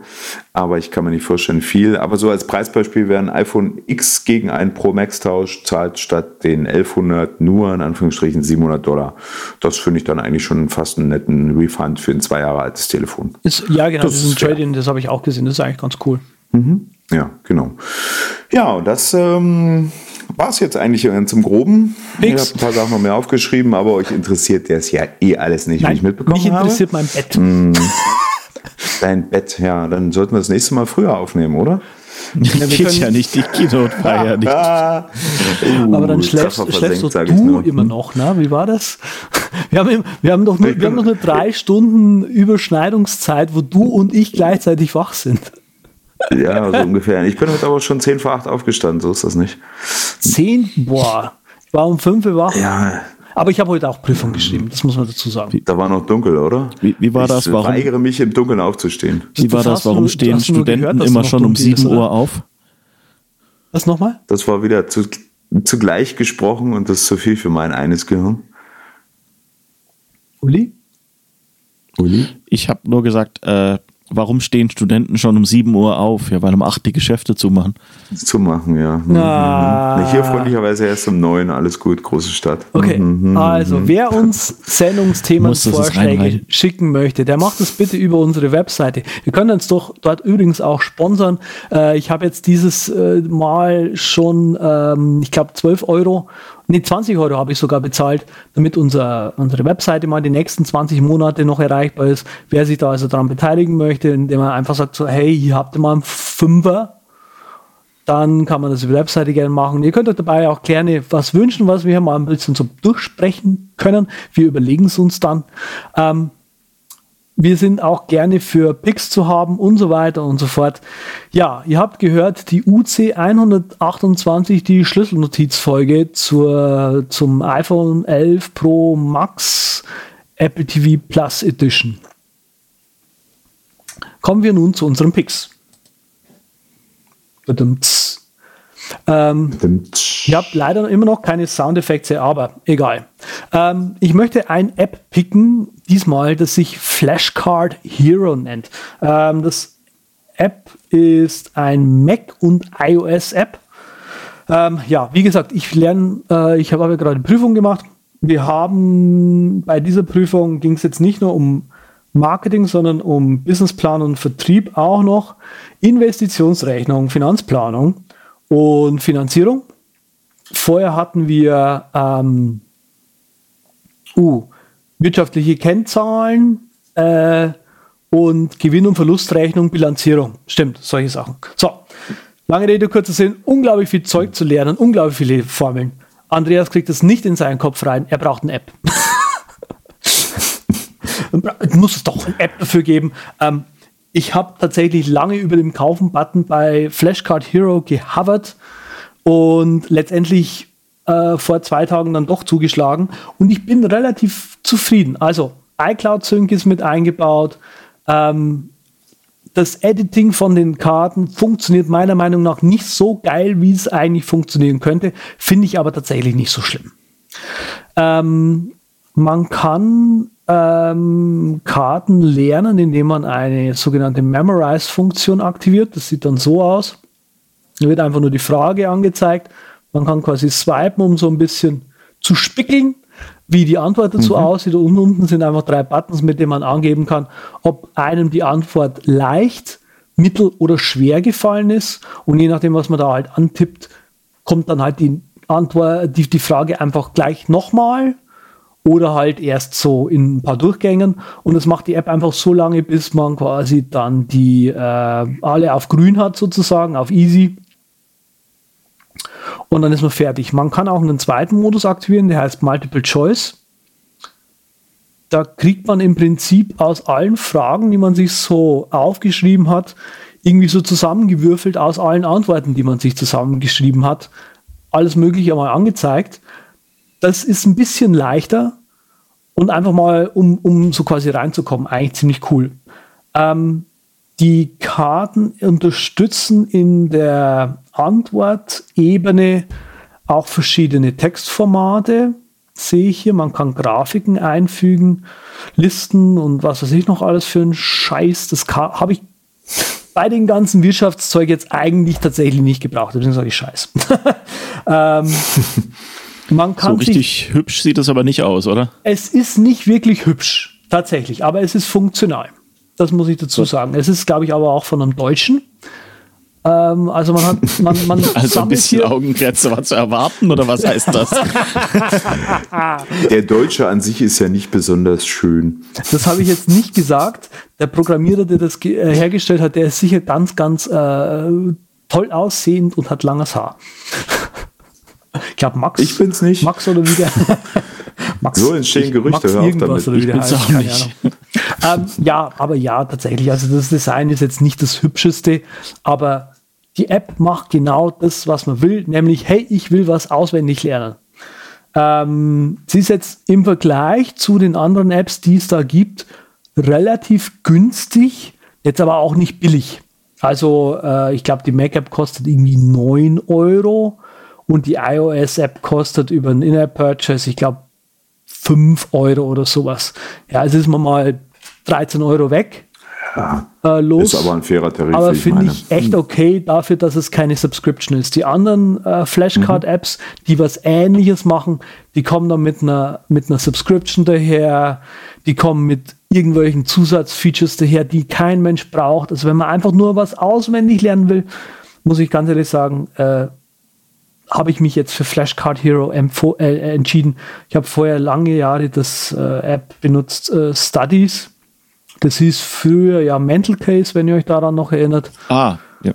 aber ich kann mir nicht vorstellen, viel. Aber so als Preisbeispiel wäre ein iPhone X gegen einen Pro Max-Tausch zahlt statt den 1100 nur in Anführungsstrichen 700 Dollar. Das finde ich dann eigentlich schon fast einen netten Refund für ein zwei Jahre altes Telefon. Ist, ja, genau, das, das ist ein Trade-in, das habe ich auch gesehen. Das ist eigentlich ganz cool. Mhm. Ja, genau. Ja, und das ähm, war es jetzt eigentlich zum Groben. Nix. Ich habe ein paar Sachen noch mehr aufgeschrieben, aber euch interessiert das ja eh alles nicht, Nein, wie ich mitbekommen habe. Mich interessiert habe. mein Bett. Mm, dein Bett, ja, dann sollten wir das nächste Mal früher aufnehmen, oder? Ja, geht ja nicht, die Keynote war ja nicht. uh, aber dann schläfst, schläfst du immer noch, ne? Wie war das? Wir haben, wir haben doch nur, wir haben doch nur drei Stunden Überschneidungszeit, wo du und ich gleichzeitig wach sind. Ja, so ungefähr. Ich bin heute aber schon 10 vor 8 aufgestanden, so ist das nicht. 10? Boah. Ich war um 5 Uhr wach. Ja. Aber ich habe heute auch Prüfung geschrieben, das muss man dazu sagen. Da war noch dunkel, oder? Wie, wie war das? Warum? Ich weigere mich im Dunkeln aufzustehen. Wie war das? Warum stehen Studenten gehört, immer schon um 7 Uhr auf? Was nochmal? Das war wieder zu, zugleich gesprochen und das ist zu viel für mein eines Gehirn. Uli? Uli? Ich habe nur gesagt, äh, warum stehen Studenten schon um 7 Uhr auf? Ja, weil um 8 die Geschäfte zumachen. Zumachen, ja. Mhm. Ah. Hier freundlicherweise erst um 9, alles gut, große Stadt. Okay, mhm. mhm also mhm. wer uns Sendungsthemenvorschläge schicken möchte, der macht das bitte über unsere Webseite. Wir können uns doch dort übrigens auch sponsern. Äh, ich habe jetzt dieses äh, Mal schon, ähm, ich glaube, 12 Euro nee, 20 Euro habe ich sogar bezahlt, damit unser, unsere Webseite mal die nächsten 20 Monate noch erreichbar ist. Wer sich da also daran beteiligen möchte, indem man einfach sagt so, hey, hier habt ihr mal einen Fünfer, dann kann man das über die Webseite gerne machen. Ihr könnt euch dabei auch gerne was wünschen, was wir hier mal ein bisschen so durchsprechen können. Wir überlegen es uns dann. Ähm, wir sind auch gerne für Picks zu haben und so weiter und so fort. Ja, ihr habt gehört, die UC 128, die Schlüsselnotizfolge zur, zum iPhone 11 Pro Max Apple TV Plus Edition. Kommen wir nun zu unseren Picks. Ähm, ich habe leider immer noch keine Soundeffekte, aber egal. Ähm, ich möchte ein App picken, diesmal, das sich Flashcard Hero nennt. Ähm, das App ist ein Mac- und iOS-App. Ähm, ja, wie gesagt, ich lerne, äh, ich habe ja gerade eine Prüfung gemacht. Wir haben bei dieser Prüfung ging es jetzt nicht nur um Marketing, sondern um Businessplan und Vertrieb auch noch, Investitionsrechnung, Finanzplanung und Finanzierung. Vorher hatten wir ähm, uh, wirtschaftliche Kennzahlen äh, und Gewinn- und Verlustrechnung, Bilanzierung. Stimmt, solche Sachen. So, lange Rede, kurzer Sinn, unglaublich viel Zeug zu lernen, unglaublich viele Formeln. Andreas kriegt das nicht in seinen Kopf rein, er braucht eine App. muss es doch eine App dafür geben. Ähm, ich habe tatsächlich lange über den Kaufen-Button bei Flashcard Hero gehovert und letztendlich äh, vor zwei Tagen dann doch zugeschlagen und ich bin relativ zufrieden. Also iCloud Sync ist mit eingebaut. Ähm, das Editing von den Karten funktioniert meiner Meinung nach nicht so geil, wie es eigentlich funktionieren könnte, finde ich aber tatsächlich nicht so schlimm. Ähm, man kann ähm, Karten lernen, indem man eine sogenannte Memorize-Funktion aktiviert. Das sieht dann so aus. Da wird einfach nur die Frage angezeigt. Man kann quasi swipen, um so ein bisschen zu spickeln, wie die Antwort dazu mhm. aussieht. Und unten sind einfach drei Buttons, mit denen man angeben kann, ob einem die Antwort leicht, mittel oder schwer gefallen ist. Und je nachdem, was man da halt antippt, kommt dann halt die Antwort, die, die Frage einfach gleich nochmal oder halt erst so in ein paar Durchgängen und das macht die App einfach so lange, bis man quasi dann die äh, alle auf grün hat sozusagen, auf easy und dann ist man fertig. Man kann auch einen zweiten Modus aktivieren, der heißt Multiple Choice. Da kriegt man im Prinzip aus allen Fragen, die man sich so aufgeschrieben hat, irgendwie so zusammengewürfelt aus allen Antworten, die man sich zusammengeschrieben hat, alles Mögliche einmal angezeigt das ist ein bisschen leichter und einfach mal, um, um so quasi reinzukommen, eigentlich ziemlich cool. Ähm, die Karten unterstützen in der Antwortebene auch verschiedene Textformate. Sehe ich hier, man kann Grafiken einfügen, Listen und was weiß ich noch alles für ein Scheiß. Das habe ich bei den ganzen Wirtschaftszeug jetzt eigentlich tatsächlich nicht gebraucht. Deswegen sage ich Scheiß. ähm, Man kann so richtig sich, hübsch sieht es aber nicht aus, oder? Es ist nicht wirklich hübsch, tatsächlich, aber es ist funktional. Das muss ich dazu sagen. Es ist, glaube ich, aber auch von einem Deutschen. Ähm, also man hat, man, man also ein bisschen Augengrenze war zu erwarten oder was heißt das? Der Deutsche an sich ist ja nicht besonders schön. Das habe ich jetzt nicht gesagt. Der Programmierer, der das äh, hergestellt hat, der ist sicher ganz, ganz äh, toll aussehend und hat langes Haar. Ich glaube Max. Ich bin's nicht. Max oder wie der. Max, so entstehen Gerüchte. Max irgendwas oder wie der heißt. Auch nicht. ähm, ja, aber ja, tatsächlich. Also das Design ist jetzt nicht das hübscheste, aber die App macht genau das, was man will, nämlich, hey, ich will was auswendig lernen. Ähm, sie ist jetzt im Vergleich zu den anderen Apps, die es da gibt, relativ günstig, jetzt aber auch nicht billig. Also äh, ich glaube, die Mac-App kostet irgendwie 9 Euro und die iOS-App kostet über einen In-App-Purchase, ich glaube, 5 Euro oder sowas. Ja, also ist man mal 13 Euro weg. Ja, äh, los. Ist aber ein fairer Tarif. Aber finde ich echt okay dafür, dass es keine Subscription ist. Die anderen äh, Flashcard-Apps, mhm. die was ähnliches machen, die kommen dann mit einer, mit einer Subscription daher, die kommen mit irgendwelchen Zusatzfeatures daher, die kein Mensch braucht. Also wenn man einfach nur was auswendig lernen will, muss ich ganz ehrlich sagen, äh, habe ich mich jetzt für Flashcard Hero äh, entschieden. Ich habe vorher lange Jahre das äh, App benutzt, äh, Studies. Das hieß früher ja Mental Case, wenn ihr euch daran noch erinnert. Ah, ja.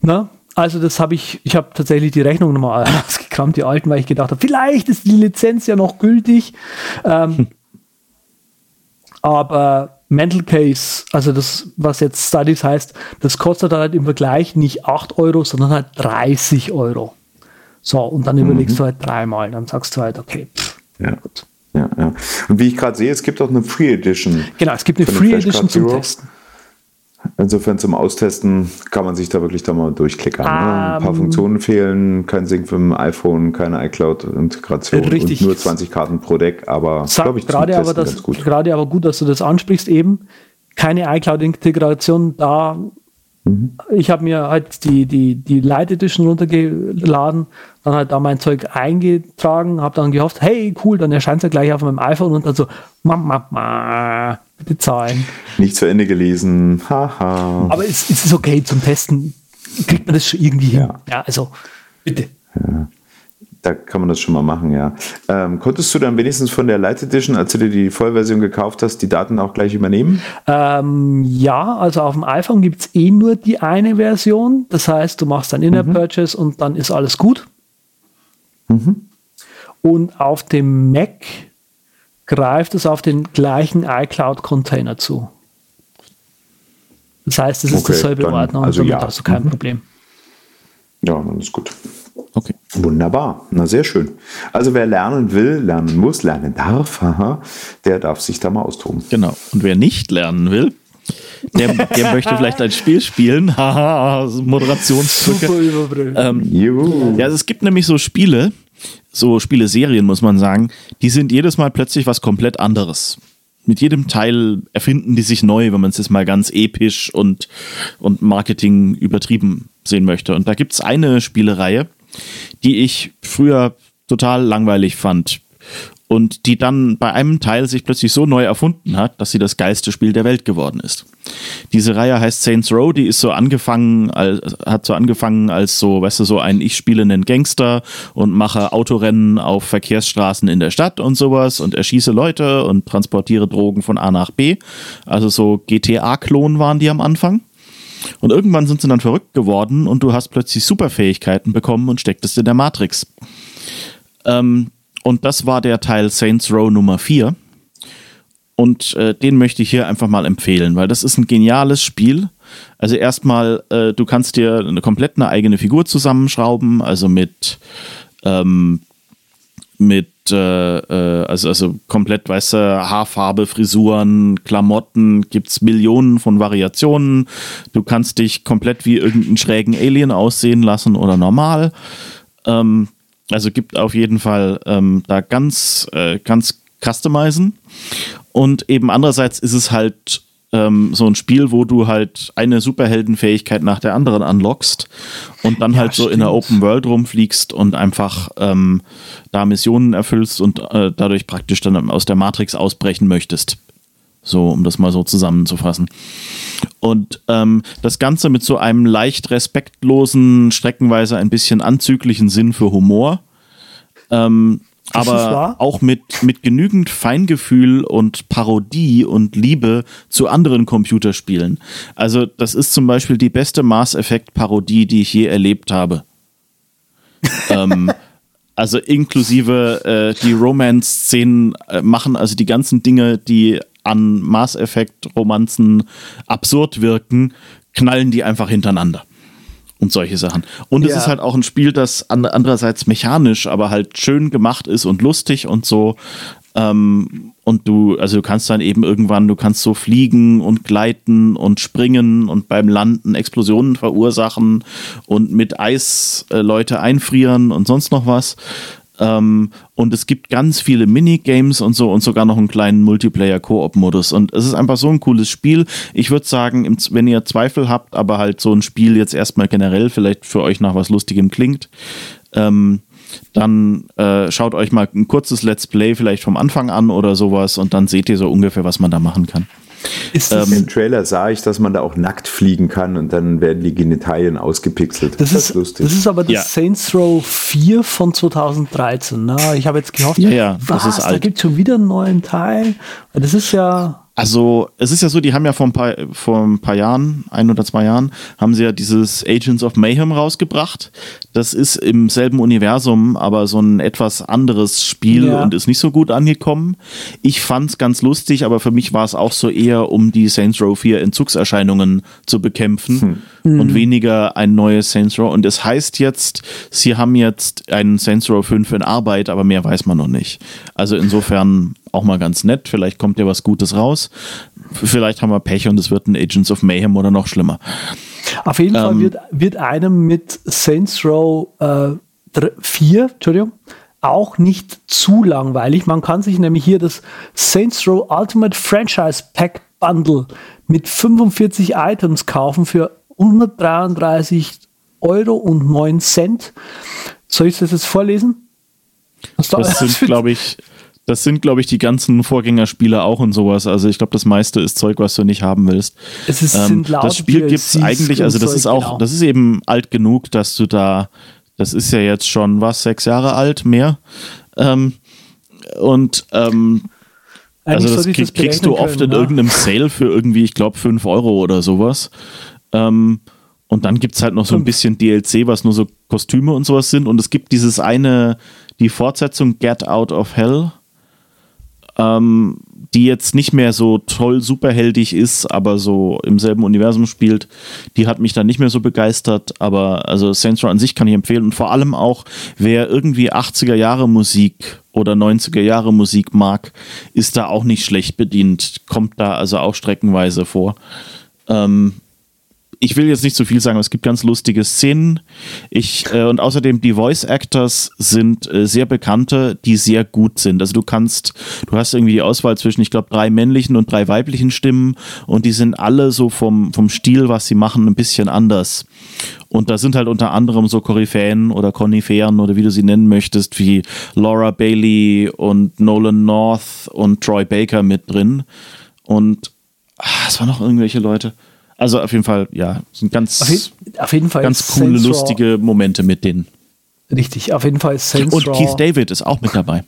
Na, also das habe ich, ich habe tatsächlich die Rechnung nochmal ausgekramt, die alten, weil ich gedacht habe, vielleicht ist die Lizenz ja noch gültig. Ähm, hm. Aber Mental Case, also das, was jetzt Studies heißt, das kostet halt im Vergleich nicht 8 Euro, sondern halt 30 Euro. So, und dann mhm. überlegst du halt dreimal, dann sagst du halt, okay, pff, ja. gut. Ja, ja. Und wie ich gerade sehe, es gibt auch eine Free Edition. Genau, es gibt eine Free Edition zum Testen. Insofern zum Austesten kann man sich da wirklich da mal durchklickern. Um, ne? Ein paar ähm, Funktionen fehlen, kein Sync für ein iPhone, keine iCloud-Integration und nur 20 Karten pro Deck, aber glaube ich gerade aber das, gut. Gerade aber gut, dass du das ansprichst eben. Keine iCloud-Integration, da Mhm. Ich habe mir halt die, die, die Light Edition runtergeladen, dann halt da mein Zeug eingetragen, habe dann gehofft, hey, cool, dann erscheint es ja gleich auf meinem iPhone und dann so, ma, ma, ma, bitte zahlen. Nicht zu Ende gelesen, haha. Aber es, es ist okay zum Testen, kriegt man das schon irgendwie hin. Ja, ja also bitte. Ja da kann man das schon mal machen, ja. Ähm, konntest du dann wenigstens von der Light Edition, als du dir die Vollversion gekauft hast, die Daten auch gleich übernehmen? Ähm, ja, also auf dem iPhone gibt es eh nur die eine Version. Das heißt, du machst ein In-App-Purchase mhm. und dann ist alles gut. Mhm. Und auf dem Mac greift es auf den gleichen iCloud-Container zu. Das heißt, es ist okay, dasselbe Ordner und also damit ja. hast du kein mhm. Problem. Ja, dann ist gut. Okay. Wunderbar. Na, sehr schön. Also wer lernen will, lernen muss, lernen darf, haha, der darf sich da mal austoben. Genau. Und wer nicht lernen will, der, der möchte vielleicht ein Spiel spielen. Haha, Moderationsdrücke. Super ähm, ja, also es gibt nämlich so Spiele, so Spieleserien, muss man sagen, die sind jedes Mal plötzlich was komplett anderes mit jedem Teil erfinden die sich neu, wenn man es jetzt mal ganz episch und, und Marketing übertrieben sehen möchte. Und da gibt es eine Spielereihe, die ich früher total langweilig fand und die dann bei einem Teil sich plötzlich so neu erfunden hat, dass sie das geilste Spiel der Welt geworden ist. Diese Reihe heißt Saints Row, die ist so angefangen, als, hat so angefangen als so, weißt du, so ein ich spiele einen Gangster und mache Autorennen auf Verkehrsstraßen in der Stadt und sowas und erschieße Leute und transportiere Drogen von A nach B. Also so GTA-Klon waren die am Anfang. Und irgendwann sind sie dann verrückt geworden und du hast plötzlich Superfähigkeiten bekommen und stecktest in der Matrix. Ähm, und das war der Teil Saints Row Nummer 4. Und äh, den möchte ich hier einfach mal empfehlen, weil das ist ein geniales Spiel. Also erstmal, äh, du kannst dir eine komplett eine eigene Figur zusammenschrauben, also mit, ähm, mit äh, äh also, also komplett weiße Haarfarbe, Frisuren, Klamotten, gibt es Millionen von Variationen. Du kannst dich komplett wie irgendeinen schrägen Alien aussehen lassen oder normal. Ähm, also gibt auf jeden Fall ähm, da ganz, äh, ganz customizen. Und eben andererseits ist es halt ähm, so ein Spiel, wo du halt eine Superheldenfähigkeit nach der anderen unlockst und dann ja, halt so stimmt. in der Open World rumfliegst und einfach ähm, da Missionen erfüllst und äh, dadurch praktisch dann aus der Matrix ausbrechen möchtest. So, um das mal so zusammenzufassen. Und ähm, das Ganze mit so einem leicht respektlosen, streckenweise ein bisschen anzüglichen Sinn für Humor. Ähm, aber auch mit, mit genügend Feingefühl und Parodie und Liebe zu anderen Computerspielen. Also, das ist zum Beispiel die beste Mass Effect Parodie, die ich je erlebt habe. ähm, also inklusive äh, die Romance-Szenen äh, machen also die ganzen Dinge, die an Mass Effect-Romanzen absurd wirken, knallen die einfach hintereinander. Und solche Sachen. Und ja. es ist halt auch ein Spiel, das andererseits mechanisch, aber halt schön gemacht ist und lustig und so. Ähm, und du, also du kannst dann eben irgendwann, du kannst so fliegen und gleiten und springen und beim Landen Explosionen verursachen und mit Eis äh, Leute einfrieren und sonst noch was. Ähm, und es gibt ganz viele Minigames und so und sogar noch einen kleinen Multiplayer-Koop-Modus. Und es ist einfach so ein cooles Spiel. Ich würde sagen, wenn ihr Zweifel habt, aber halt so ein Spiel jetzt erstmal generell vielleicht für euch nach was Lustigem klingt, ähm, dann äh, schaut euch mal ein kurzes Let's Play vielleicht vom Anfang an oder sowas und dann seht ihr so ungefähr, was man da machen kann. Ist ähm, Im Trailer sah ich, dass man da auch nackt fliegen kann und dann werden die Genitalien ausgepixelt. Das, das ist lustig. Das ist aber das ja. Saints Row 4 von 2013. Ne? Ich habe jetzt gehofft, ja, ja, was, das ist alt. da gibt es schon wieder einen neuen Teil. Das ist ja also es ist ja so, die haben ja vor ein, paar, vor ein paar Jahren, ein oder zwei Jahren, haben sie ja dieses Agents of Mayhem rausgebracht. Das ist im selben Universum, aber so ein etwas anderes Spiel ja. und ist nicht so gut angekommen. Ich fand es ganz lustig, aber für mich war es auch so eher, um die Saints Row 4 Entzugserscheinungen zu bekämpfen hm. Und mhm. weniger ein neues Saints Row. Und es heißt jetzt, sie haben jetzt einen Saints Row 5 in Arbeit, aber mehr weiß man noch nicht. Also insofern auch mal ganz nett. Vielleicht kommt ja was Gutes raus. Vielleicht haben wir Pech und es wird ein Agents of Mayhem oder noch schlimmer. Auf jeden ähm, Fall wird, wird einem mit Saints Row äh, 4, Entschuldigung, auch nicht zu langweilig. Man kann sich nämlich hier das Saints Row Ultimate Franchise Pack Bundle mit 45 Items kaufen für 133 Euro und 9 Cent. Soll ich das jetzt vorlesen? das sind, glaube ich, das sind, glaube ich, die ganzen Vorgängerspiele auch und sowas. Also ich glaube, das meiste ist Zeug, was du nicht haben willst. Es ist, ähm, das Spiel gibt es eigentlich, also das Zeug, ist auch, genau. das ist eben alt genug, dass du da, das ist ja jetzt schon was, sechs Jahre alt, mehr. Ähm, und ähm, also das, krieg, das kriegst du oft können, in ne? irgendeinem Sale für irgendwie, ich glaube, fünf Euro oder sowas. Ähm, und dann gibt es halt noch so ein bisschen DLC, was nur so Kostüme und sowas sind. Und es gibt dieses eine, die Fortsetzung Get Out of Hell ähm, die jetzt nicht mehr so toll superheldig ist, aber so im selben Universum spielt, die hat mich dann nicht mehr so begeistert. Aber also Saints Row an sich kann ich empfehlen und vor allem auch, wer irgendwie 80er Jahre Musik oder 90er Jahre Musik mag, ist da auch nicht schlecht bedient, kommt da also auch streckenweise vor. Ähm, ich will jetzt nicht zu viel sagen, aber es gibt ganz lustige Szenen. Ich, äh, und außerdem die Voice Actors sind äh, sehr bekannte, die sehr gut sind. Also du kannst, du hast irgendwie die Auswahl zwischen, ich glaube, drei männlichen und drei weiblichen Stimmen und die sind alle so vom, vom Stil, was sie machen, ein bisschen anders. Und da sind halt unter anderem so Koryphäen oder Koniferen oder wie du sie nennen möchtest, wie Laura Bailey und Nolan North und Troy Baker mit drin. Und ah, es waren noch irgendwelche Leute. Also auf jeden Fall, ja, sind ganz, auf, je, auf jeden Fall ganz coole, Saints lustige Momente mit denen. Richtig, auf jeden Fall ist Saints Und Raw. Keith David ist auch mit dabei.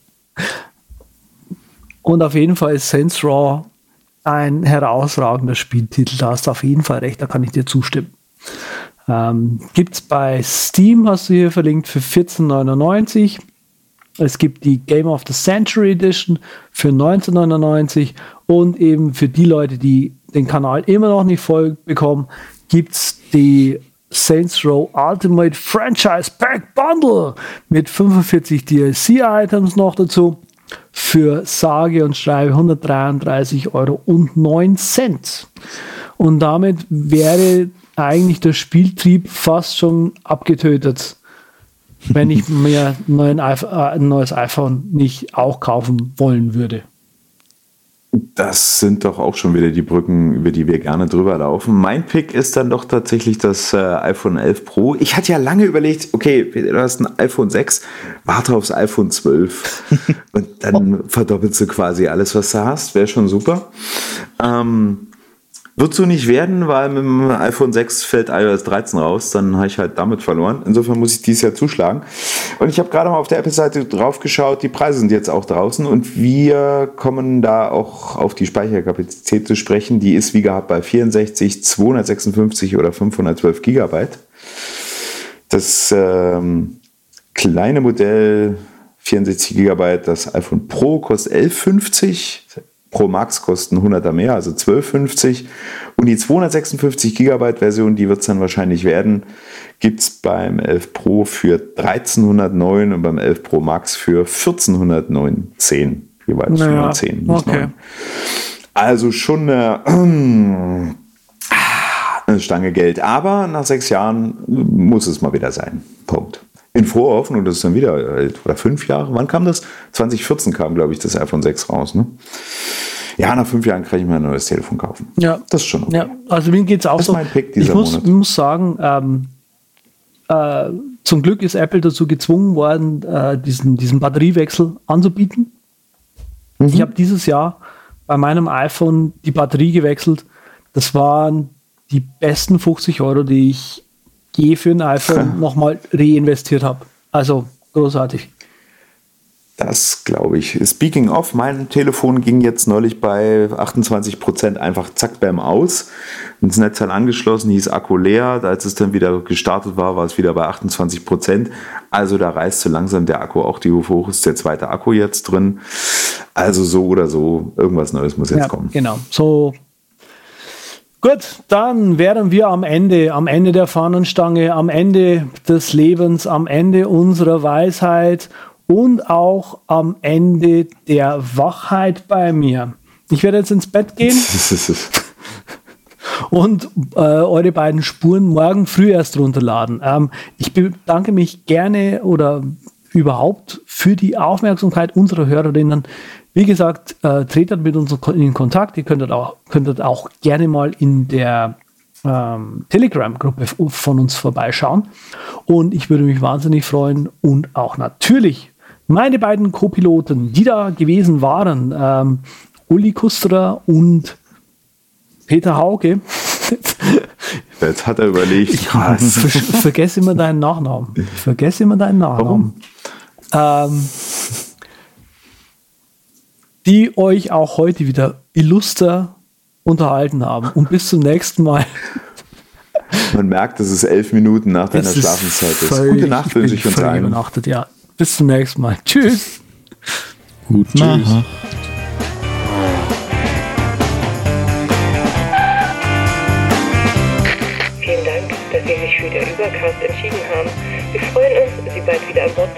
Und auf jeden Fall ist Saints Raw ein herausragender Spieltitel. Da hast du auf jeden Fall recht, da kann ich dir zustimmen. Ähm, Gibt es bei Steam, hast du hier verlinkt, für 14,99. Es gibt die Game of the Century Edition für 1999 und eben für die Leute, die den Kanal immer noch nicht voll bekommen, gibt es die Saints Row Ultimate Franchise Pack Bundle mit 45 DLC-Items noch dazu für sage und schreibe 133,09 Euro. Und damit wäre eigentlich der Spieltrieb fast schon abgetötet, wenn ich mir ein neues iPhone nicht auch kaufen wollen würde. Das sind doch auch schon wieder die Brücken, über die wir gerne drüber laufen. Mein Pick ist dann doch tatsächlich das äh, iPhone 11 Pro. Ich hatte ja lange überlegt, okay, du hast ein iPhone 6, warte aufs iPhone 12 und dann verdoppelst du quasi alles, was du hast. Wäre schon super. Ähm, wird so nicht werden, weil mit dem iPhone 6 fällt iOS 13 raus, dann habe ich halt damit verloren. Insofern muss ich dieses Jahr zuschlagen. Und ich habe gerade mal auf der Apple-Seite drauf geschaut, die Preise sind jetzt auch draußen und wir kommen da auch auf die Speicherkapazität zu sprechen. Die ist wie gehabt bei 64, 256 oder 512 Gigabyte. Das ähm, kleine Modell 64 Gigabyte, das iPhone Pro kostet 11,50 Pro Max kosten 100er mehr, also 12,50. Und die 256 GB Version, die wird es dann wahrscheinlich werden, gibt es beim 11 Pro für 1309 und beim 11 Pro Max für 1409, 10 jeweils naja, 110, nicht okay. 9. Also schon eine, eine Stange Geld. Aber nach sechs Jahren muss es mal wieder sein. Punkt. In froher Hoffnung, dass es dann wieder, oder fünf Jahre, wann kam das? 2014 kam, glaube ich, das iPhone 6 raus, ne? Ja, nach fünf Jahren kann ich mir ein neues Telefon kaufen. Ja. Das ist schon okay. Ja, also mir geht es auch das so. Ist mein Pick dieser ich muss, Monat. muss sagen, ähm, äh, zum Glück ist Apple dazu gezwungen worden, äh, diesen, diesen Batteriewechsel anzubieten. Mhm. Ich habe dieses Jahr bei meinem iPhone die Batterie gewechselt. Das waren die besten 50 Euro, die ich je für ein iPhone nochmal reinvestiert habe. Also großartig. Das glaube ich. Speaking of, mein Telefon ging jetzt neulich bei 28 Prozent einfach zack beim aus. Ins Netzteil angeschlossen, hieß Akku leer. Als es dann wieder gestartet war, war es wieder bei 28 Prozent. Also da reißt so langsam der Akku auch die Hufe hoch. Ist der zweite Akku jetzt drin. Also so oder so, irgendwas Neues muss jetzt ja, kommen. Genau. So Gut, dann wären wir am Ende, am Ende der Fahnenstange, am Ende des Lebens, am Ende unserer Weisheit und auch am Ende der Wachheit bei mir. Ich werde jetzt ins Bett gehen und äh, eure beiden Spuren morgen früh erst runterladen. Ähm, ich bedanke mich gerne oder überhaupt für die Aufmerksamkeit unserer Hörerinnen. Wie gesagt, äh, tretet mit uns in Kontakt. Ihr könntet auch, könntet auch gerne mal in der ähm, Telegram-Gruppe von uns vorbeischauen. Und ich würde mich wahnsinnig freuen und auch natürlich meine beiden Co-Piloten, die da gewesen waren, ähm, Uli Kusterer und Peter Hauge. Jetzt hat er überlegt. Ich ver vergesse immer deinen Nachnamen. Ich vergesse immer deinen Nachnamen. Ähm, die euch auch heute wieder illuster unterhalten haben. Und bis zum nächsten Mal. Man merkt, dass es elf Minuten nach deiner Schlafenszeit ist. Gute Nacht wünsche ich uns allen. Übernachtet, ja. Bis zum nächsten Mal. Tschüss. Guten Tschüss. Nacht. Vielen Dank, dass Sie sich für den Übercast entschieden haben. Wir freuen uns, Sie bald wieder an Bord